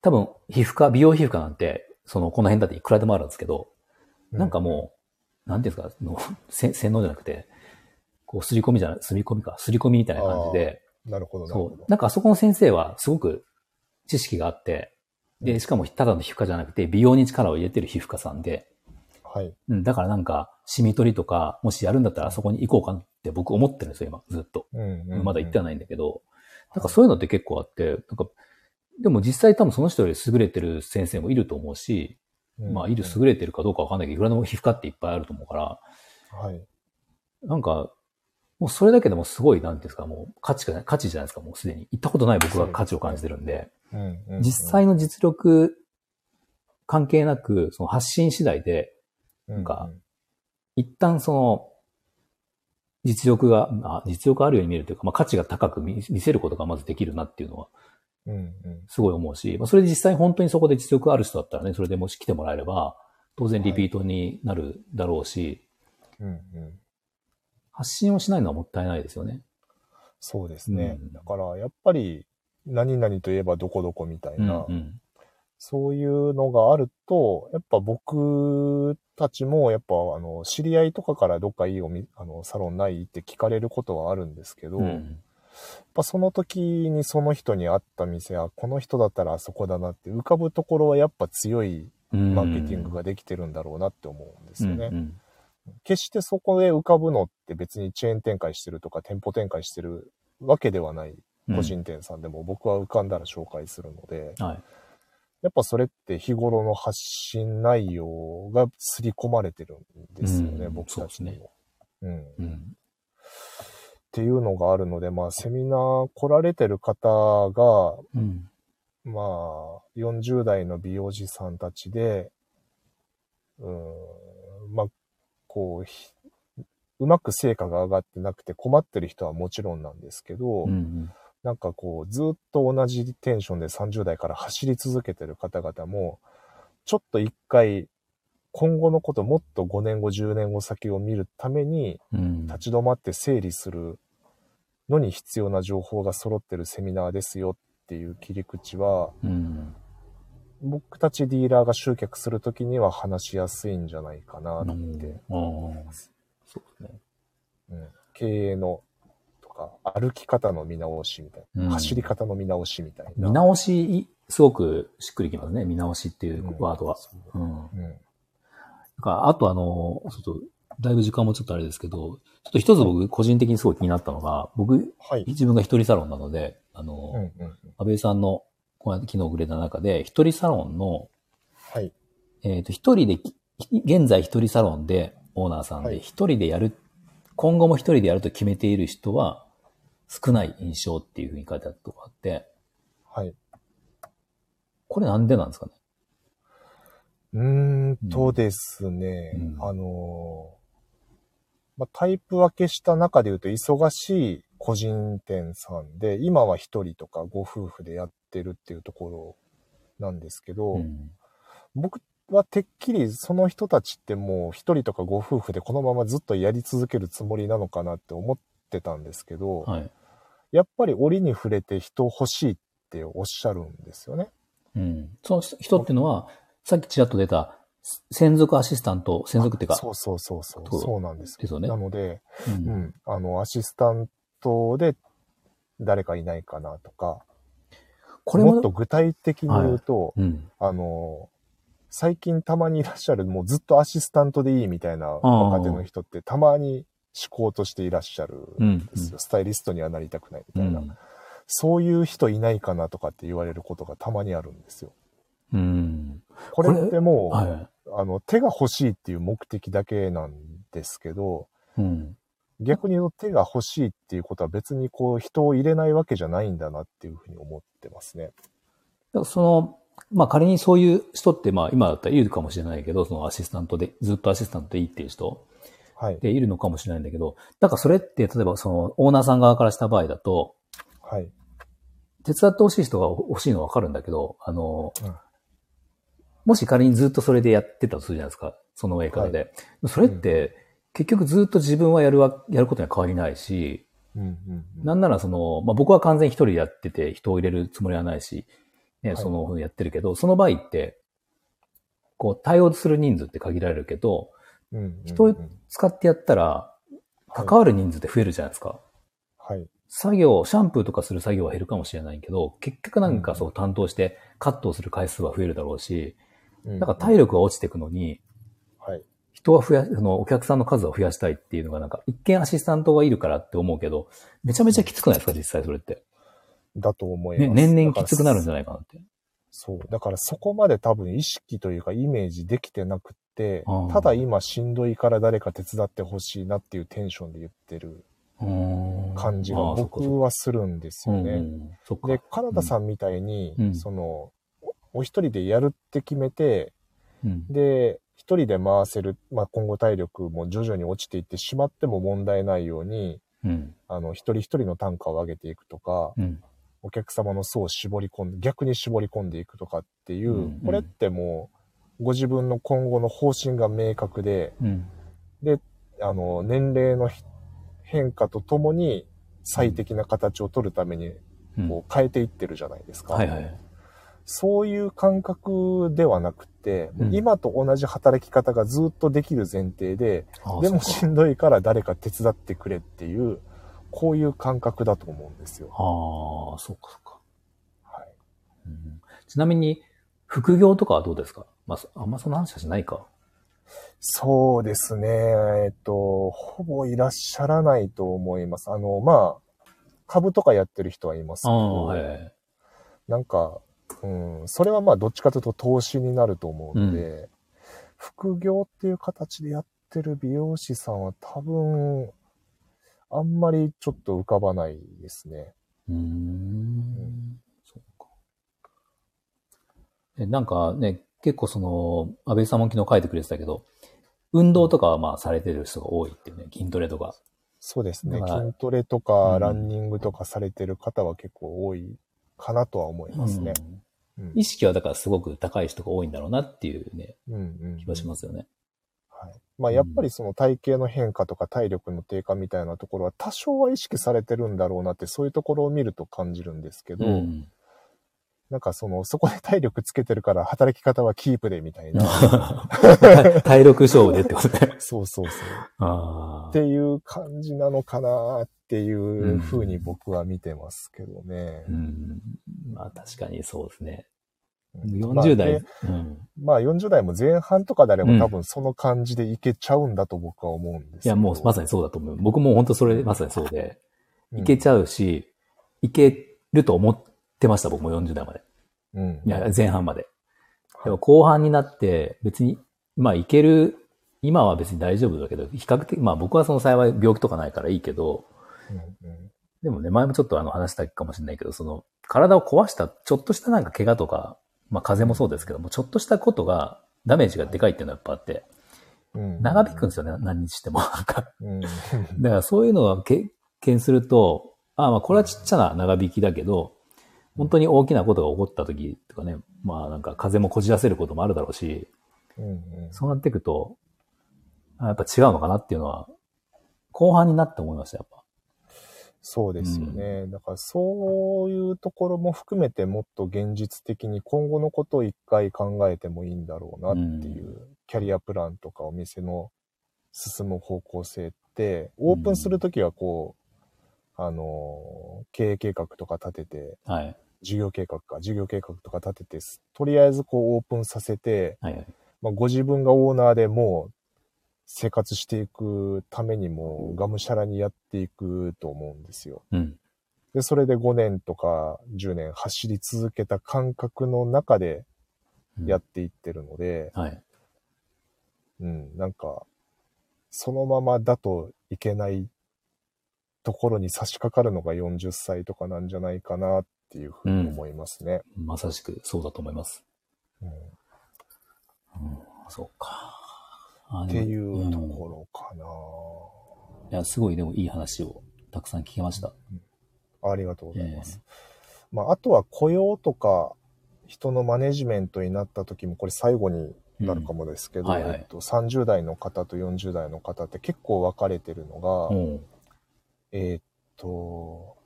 多分皮膚科、美容皮膚科なんて、そのこの辺だっていくらでもあるんですけど、なんかもう、なんていうんですか、あのせ洗脳じゃなくて、こう、すり込みじゃない、すり込みか、すり込みみたいな感じで、なるほど、なるほど。。そうなんかあそこの先生はすごく知識があって、で、しかもただの皮膚科じゃなくて、美容に力を入れてる皮膚科さんで、はい。うん、だからなんか、シミ取りとか、もしやるんだったらあそこに行こうかなって僕思ってるんですよ、今、ずっと。うんうんうんまだ行ってはないんだけど、なんかそういうのって結構あって、なんか、でも実際多分その人より優れてる先生もいると思うし、まあ、いる優れてるかどうかわかんないけど、いくらでも皮膚科っていっぱいあると思うから、はい。なんか、もうそれだけでもすごい、なんていうんですか、もう価値が、価値じゃないですか、もうすでに。行ったことない僕が価値を感じてるんで、うんうんうん実際の実力関係なく、その発信次第で、なんか一旦その、実力が、あ実力あるように見えるというか、まあ価値が高く見見せることがまずできるなっていうのは、うんうんすごい思うし、まあそれで実際本当にそこで実力ある人だったらね、それでもし来てもらえれば、当然リピートになるだろうし、うんうん発信をしないのはもったいないですよね。そうですね。うんだから、やっぱり、何々といえばどこどこみたいうんな、うん。そういうのがあると、やっぱ僕たちも、やっぱ、あの、知り合いとかからどっかいいおみあのサロンないって聞かれることはあるんですけど、やっうんぱその時にその人に会った店は、この人だったらあそこだなって浮かぶところはやっぱ強いうんマーケティングができてるんだろうなって思うんですよね。うんうん決してそこで浮かぶのって別にチェーン展開してるとか店舗展開してるわけではない個人店さんでも僕は浮かんだら紹介するので、はい。やっぱそれって日頃の発信内容が刷り込まれてるんですよね、うん僕たちにも。うん。っうん。ていうのがあるので、まあセミナー来られてる方が、うん。まあ40代の美容師さんたちで、うん、まあこうひ、うまく成果が上がってなくて困ってる人はもちろんなんですけど、うん。なんかこう、ずっと同じテンションで30代から走り続けてる方々も、ちょっと一回、今後のこともっと5年後、10年後先を見るために、うん。立ち止まって整理するのに必要な情報が揃ってるセミナーですよっていう切り口は、うん。僕たちディーラーが集客するときには話しやすいんじゃないかなって、うん。そうですね。うん経営の歩き方の見直しみたいな、うん走り方の見直しみたいな。見直し、すごくしっくりきますね。見直しっていうワードは。うん。うんなんかあとあの、ちょっと、だいぶ時間もちょっとあれですけど、ちょっと一つ僕個人的にすごい気になったのが、僕、はい。自分が一人サロンなので、あの、うんうんうん安倍さんの、この間昨日触れた中で、一人サロンの、はい。えっ、と、一人で、き現在一人サロンで、オーナーさんはいで一人でやる、今後も一人でやると決めている人は少ない印象っていうふうに書いてあったとこあって、はい。これなんでなんですかね？うーんとですね、うんあのーまあ、タイプ分けした中で言うと忙しい個人店さんで、今は一人とかご夫婦でやってるっていうところなんですけど、うん。僕はてっきりその人たちってもう一人とかご夫婦でこのままずっとやり続けるつもりなのかなって思ってたんですけど、はい。やっぱり折に触れて人欲しいっておっしゃるんですよね。うん。その人っていうのは、さっきちらっと出た、専属アシスタント、専属っていうか、そうそうそうそう。そうなんですよねなので、う。うんん、あの、アシスタントで誰かいないかなとか、これも、もっと具体的に言うと、うん。あの、最近たまにいらっしゃる、もうずっとアシスタントでいいみたいな若手の人ってたまに思考としていらっしゃるうんんですよ。スタイリストにはなりたくないみたいな、うん。そういう人いないかなとかって言われることがたまにあるんですよ。うん。これってもう、はい。あの、手が欲しいっていう目的だけなんですけど、うん。逆に言うと手が欲しいっていうことは別にこう人を入れないわけじゃないんだなっていうふうに思ってますね。その、まあ仮にそういう人って、まあ今だったらいるかもしれないけど、そのアシスタントで、ずっとアシスタントでいいっていう人はい。でいるのかもしれないんだけど、だからそれって、例えばそのオーナーさん側からした場合だと、はい。手伝ってほしい人が欲しいのはわかるんだけど、あの、うんもし仮にずっとそれでやってたとするじゃないですか。その上からで。それって、結局ずっと自分はやるわ、やることには変わりないし、うんうんうん。なんならその、まあ、僕は完全に一人でやってて人を入れるつもりはないし、ね、はいその、やってるけど、その場合って、こう、対応する人数って限られるけど、うんうんうん人を使ってやったら、関わる人数って増えるじゃないですか。はい。作業、シャンプーとかする作業は減るかもしれないけど、結局なんかそう担当してカットをする回数は増えるだろうし、うんなんか体力が落ちていくのに、はい。人は増や、そのお客さんの数を増やしたいっていうのがなんか、一見アシスタントがいるからって思うけど、めちゃめちゃきつくないですか、実際それって。だと思います。ね、年々きつくなるんじゃゃないかなって。そう。だからそこまで多分意識というかイメージできてなくってあー、ただ今しんどいから誰か手伝ってほしいなっていうテンションで言ってる感じが僕はするんですよね。で、カナダさんみたいに、うん。その、おお一人でやるって決めて、うん。で、一人で回せる、まあ、今後体力も徐々に落ちていってしまっても問題ないように、うん。あの、一人一人の単価を上げていくとか、うん。お客様の層を絞り込んで、逆に絞り込んでいくとかっていう、うん。これってもう、ご自分の今後の方針が明確で、うん。あの、年齢のひ変化とともに最適な形を取るために、うんこう変えていってるじゃないですか。はいはい。そういう感覚ではなくて、うん今と同じ働き方がずっとできる前提で、でもしんどいから誰か手伝ってくれっていう、こういう感覚だと思うんですよ。ああ、そうかそうか。はい。うんちなみに、副業とかはどうですか？まあ、そあんまその話はしないか。そうですね。えっと、ほぼいらっしゃらないと思います。あの、まあ、株とかやってる人はいますけど、はいはい。なんか、うん、それはまあどっちかというと投資になると思うので、副業っていう形でやってる美容師さんは多分、あんまりちょっと浮かばないですね。うーん。そうか。えなんかね、結構その、安倍さんも昨日書いてくれてたけど、運動とかはまあされてる人が多いっていうね、筋トレとか。そうですね。筋トレとうんかランニングとかされてる方は結構多いかなとは思いますね。うんうん意識はだからすごく高い人が多いんだろうなっていうね、うんうん気がしますよね。はい。まあやっぱりその体型の変化とか体力の低下みたいなところは多少は意識されてるんだろうなってそういうところを見ると感じるんですけど、うん。なんかそのそこで体力つけてるから働き方はキープでみたいな。体力勝負でってことね。そうそうそう。っていう感じなのかなっていうふうに僕は見てますけどねう。ん。まあ確かにそうですね。うん40代。まあでうん。まあ40代も前半とかであればうん多分その感じでいけちゃうんだと僕は思うんですいやもうまさにそうだと思う。僕も本当それまさにそうで、いけちゃゃうし、いけると思ってました、僕も40代まで。うん。うん。いや、前半まで。でも後半になって、別に、まあいける、今は別に大丈夫だけど、比較的、まあ僕はその幸い病気とかないからいいけど、うんうんでもね、前もちょっとあの話したかもしれないけど、その、体を壊した、ちょっとしたなんか怪我とか、まあ風邪もそうですけども、ちょっとしたことが、ダメージがでかいっていうのはやっぱあって、うん長引くんですよね、何日しても。なんかうん。だからそういうのは経験すると、ああまあこれはちっちゃな長引きだけど、本当に大きなことが起こった時とかね、まあなんか風邪もこじらせることもあるだろうし、うんうんそうなっていくと、あやっぱ違うのかなっていうのは、後半になって思いました、やっぱ。そうですよね。だからそういうところも含めてもっと現実的に今後のことを一回考えてもいいんだろうなっていう、キャリアプランとかお店の進む方向性って、オープンするときはこう、あの、経営計画とか立てて、はい。事業計画か、事業計画とか立てて、とりあえずこうオープンさせて、はいはい。まあ、ご自分がオーナーでもう生活していくためにもがむしゃらにやっていくと思うんですよ。うん。で、それで5年とか10年走り続けた感覚の中でうんやっていってるので、はい。うん、なんか、そのままだといけないところに差し掛かるのが40歳とかなんじゃないかなっっていうふうに思いますね。まさしくそうだと思います。うんうん、そうか。あっていうところかな、いや、すごいでもいい話をたくさん聞けました。ありがとうございます。まあ、あとは雇用とか人のマネジメントになった時も、これ最後になるかもですけど、うんはいはいえっと、30代の方と40代の方って結構分かれてるのが、うん。えーっと、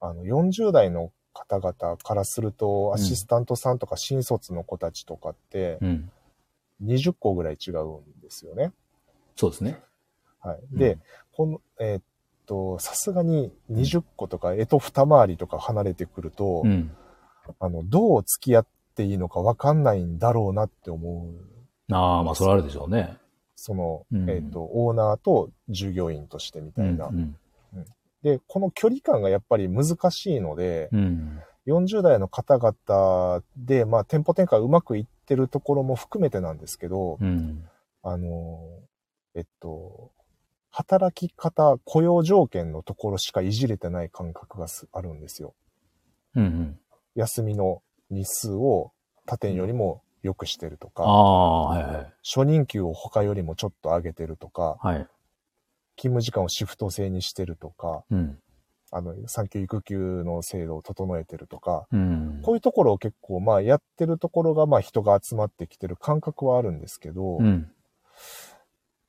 あの、40代の方々からすると、アシスタントさんとか新卒の子たちとかって、うん。20個ぐらい違うんですよね。そうですね。はい。うんで、この、えーっと、さすがに20個とか、えと二回りとか離れてくると、うん。あの、どう付き合っていいのか分かんないんだろうなって思う。ああ、まあ、それあるでしょうね。その、うんえーっと、オーナーと従業員としてみたいな。うん。で、この距離感がやっぱり難しいので、うん。40代の方々で、まあ、店舗展開うまくいってるところも含めてなんですけど、うん。あの、えっと、働き方、雇用条件のところしかいじれてない感覚がすあるんですよ。うん。うん。休みの日数を他店よりも良くしてるとあか、あ、はいはい。初任給を他よりもちょっと上げてるとか、はい。勤務時間をシフト制にしてるとか、うん。あの、産休育休の制度を整えてるとか、うん。こういうところを結構、まあ、やってるところが、まあ、人が集まってきてる感覚はあるんですけど、うん。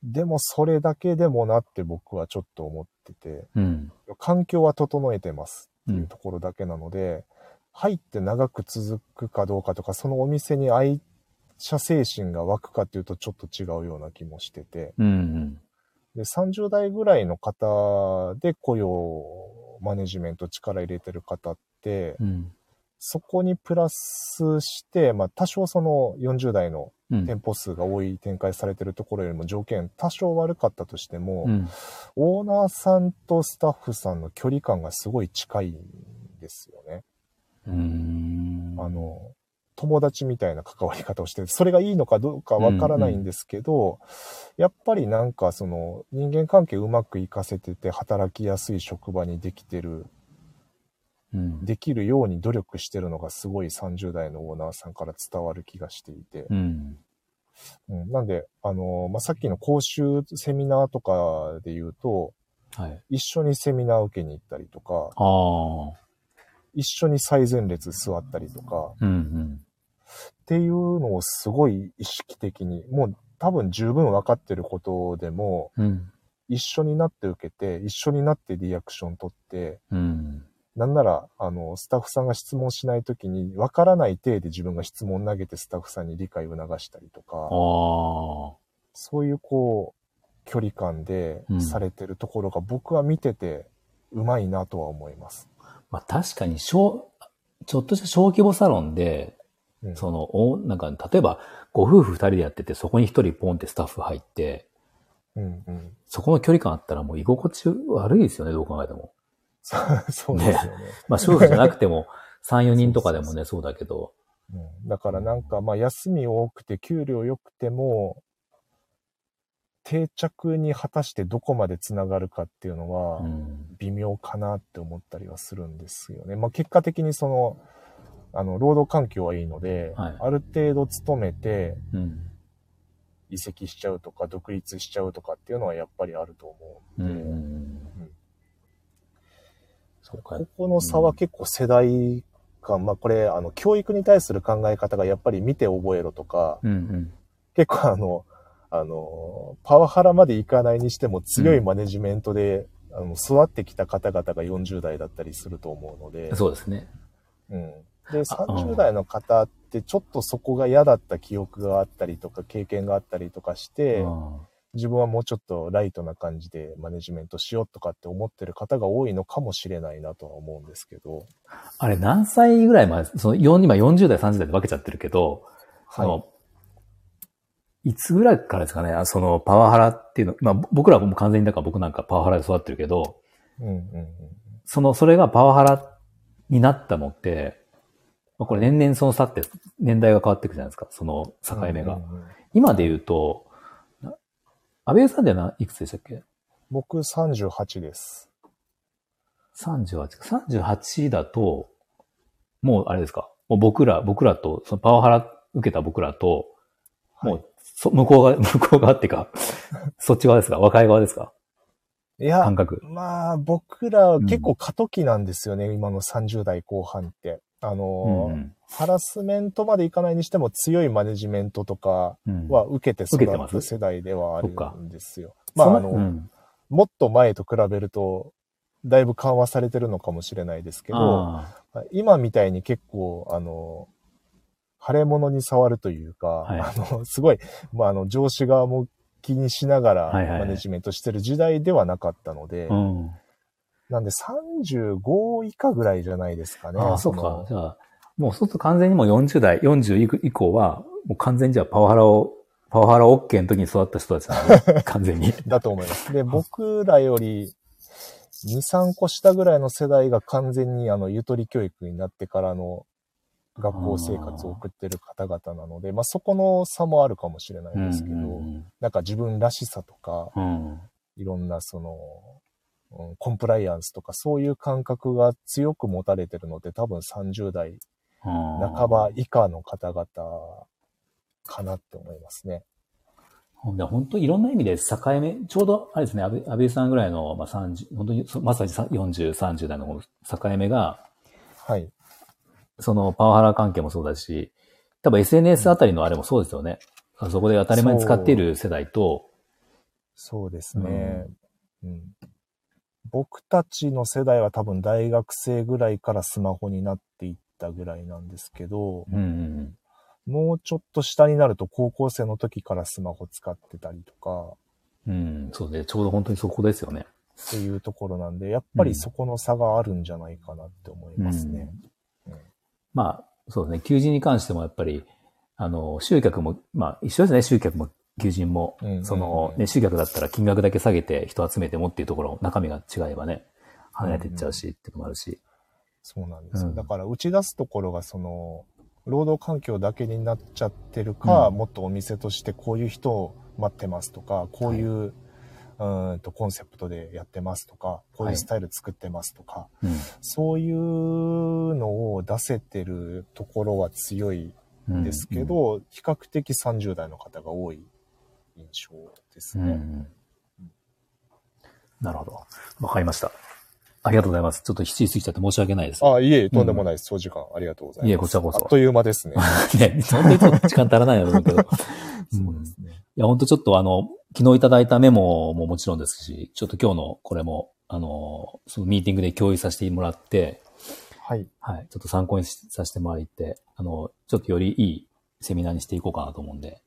でも、それだけでもなって僕はちょっと思ってて、うん。環境は整えてますう。っていうんところだけなので、入って長く続くかどうかとか、そのお店に愛社精神が湧くかっていうとちょっと違うような気もしてて、うん。で、30代ぐらいの方で雇用マネジメント力入れてる方って、うん。そこにプラスして、まあ多少その40代のうん。店舗数が多い展開されてるところよりも条件多少悪かったとしても、うん。オーナーさんとスタッフさんの距離感がすごい近いんですよね。うん。あの、友達みたいな関わり方をしてる、それがいいのかどうかわからないんですけど、やっぱりなんかその人間関係うまくいかせてて働きやすい職場にできてる、うん。できるように努力してるのがすごい30代のオーナーさんから伝わる気がしていて、うん。うん、なんで、あの、まあ、さっきの講習セミナーとかで言うと、はい。一緒にセミナー受けに行ったりとか。一緒に最前列座ったりとか、うん。うん。っていうのをすごい意識的に、もう多分十分分かってることでも、うん。一緒になって受けて、一緒になってリアクション取って、うん。なんなら、あの、スタッフさんが質問しないときに、分からない体で自分が質問投げてスタッフさんに理解を促したりとか。そういうこう、距離感でうんされてるところが僕は見てて、うまいなとは思います。まあ確かに小、ちょっとした小規模サロンで、うんその、おなんか、例えば、ご夫婦二人でやってて、そこに一人ポンってスタッフ入って、うんうん。そこの距離感あったらもう居心地悪いですよね、どう考えても。そうですよね。まあ、少女じゃなくても、3、4人とかでもね、そうだけど。うん、だからなんか、まあ、休み多くて給料良くても、定着に果たしてどこまでつながるかっていうのはう、ん。微妙かなって思ったりはするんですよね。まあ、結果的にその、あの、労働環境はいいので、はいある程度勤めてうん。移籍しちゃうとか、独立しちゃうとかっていうのはやっぱりあると思ううんで、ん。そうかこ。この差は結構世代間、まあこれ、あの、教育に対する考え方がやっぱり見て覚えろとか、うんうん。結構あの、あの、パワハラまでいかないにしても強いマネジメントで、あの育ってきた方々が40代だったりすると思うので、そうですね。うん。で、あうん30代の方ってちょっとそこが嫌だった記憶があったりとか経験があったりとかして、うん。自分はもうちょっとライトな感じでマネジメントしようとかって思ってる方が多いのかもしれないなとは思うんですけど、あれ何歳ぐらい前、その4今40代、30代で分けちゃってるけど、その、い、つぐらいからですかね、あそのパワハラっていうの、まあ僕らはもう完全にだから僕なんかパワハラで育ってるけど、うんうんうん。その、それがパワハラになったのって、まあこれ年々その差って年代が変わっていくじゃないですか、その境目が。うんうんうん今で言うと、な安倍さんではいくつでしたっけ？僕38です。?38。38だと、もうあれですかもう僕ら、僕らと、そのパワハラ受けた僕らと、もう、そ 向こうが、向こう側っていうか、そっち側ですか若い側ですか？いや感、覚。まあ、僕ら結構過渡期なんですよね、今の30代後半って。あのー、うんハラスメントまでいかないにしても強いマネジメントとかうん。は受けて育つ世代ではあるんですよ。まあ、あの、うん、もっと前と比べると、だいぶ緩和されてるのかもしれないですけど、あ今みたいに結構、あの、腫れ物に触るというか、はい。あの、すごい、まあ、あの、上司側も気にしながらはいはいはい。マネジメントしてる時代ではなかったので、あ、うん。なんで35以下ぐらいじゃないですかね。ああ、そうのか。じゃあ、もうそうすると完全にもう40代、40以降は、もう完全にじゃあパワハラを、パワハラ OK の時に育った人たちなんで、完全に。だと思います。で、僕らより2、3個下ぐらいの世代が完全にあの、ゆとり教育になってからの学校生活を送ってる方々なので、まあそこの差もあるかもしれないですけど、うんなんか自分らしさとか、うんうん。いろんなその、うんコンプライアンスとかそういう感覚が強く持たれてるので、多分30代うん半ば以下の方々かなって思いますね。ほんで本当いろんな意味で境目、ちょうどあれですね、安倍安倍さんぐらいの、まあ、30、本当にそまさにさ40、30代の境目が、はい。そのパワハラ関係もそうだし、多分 SNS あたりのあれもそうですよね。そこで当たり前に使っている世代と、そうですね。うん僕たちの世代は多分大学生ぐらいからスマホになっていったぐらいなんですけど、うんうんもうちょっと下になると高校生の時からスマホ使ってたりとか。うん、うん、そうね、ちょうど本当にそこですよね。っていうところなんで、やっぱりそこの差があるんじゃないかなって思いますね。うん。まあ、そうですね、求人に関してもやっぱり、あの、集客も、まあ、一緒ですね、集客も求人も。その、ね、集客だったら金額だけ下げて人集めてもっていうところ、中身が違えばね、離れていっちゃうし、っていうのもあるし。そうなんですよ。うん。だから打ち出すところがその、労働環境だけになっちゃってるか、うん。もっとお店としてこういう人を待ってますとか、こういう、うーんとコンセプトでやってますとか、こういうスタイル作ってますとか、うん。そういうのを出せてるところは強いうんですけど、比較的30代の方が多い印象ですうん、うね。んなるほど。わかりました。ありがとうございます。ちょっと7時過ぎちゃって申し訳ないです。あ、いえ、とんでもないです。長時間ありがとうございます。いえこちらこそあっという間ですね。ね、本当にちょっと時間足らないなと思うけど。そうですね。いや、本当ちょっとあの、昨日いただいたメモももちろんですし、ちょっと今日のこれも、あの、そのミーティングで共有させてもらって、はい。はい、ちょっと参考にしさせてもらって、あの、ちょっとよりいいセミナーにしていこうかなと思うんで、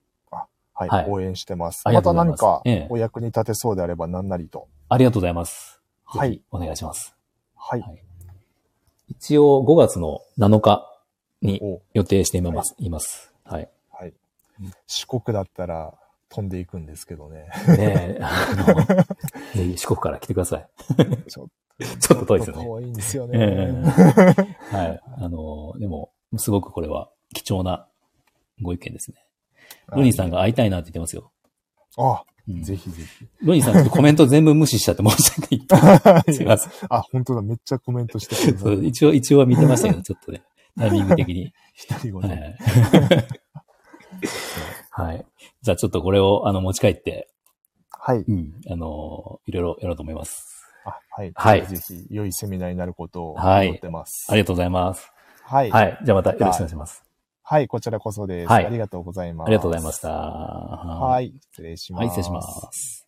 はい、はい応援してます。また何かええお役に立てそうであれば何なりと。ありがとうございます。はいお願いします。はい。はい一応5月の7日にお予定しています。います。はい。はい。四国だったら飛んでいくんですけどね。ねえ、あの、ぜひ四国から来てください。ちょっ ちょっと遠いですよね。遠いんですよえね。えはい。あの、でも、すごくこれは貴重なご意見ですね。ロニーさんが会いたいなって言ってますよ。あ、うんぜひぜひ。ロニーさんちょっとコメント全部無視しちゃって申し訳ない。すいません。あ、本当だ。めっちゃコメントしてく一応、一応は見てましたけど、ちょっとね、タイミング的に。一人ごと。はい。はい。じゃあちょっとこれを、あの、持ち帰って、はい。うん、あの、いろいろやろうと思います。あ、はい。はいぜひ、良いセミナーになることをはい思ってます。ありがとうございます。はい。はい。じゃあまたよろしくお願いします。はい、こちらこそです。はいありがとうございます。ありがとうございました。は。はい失礼します。はい、失礼します。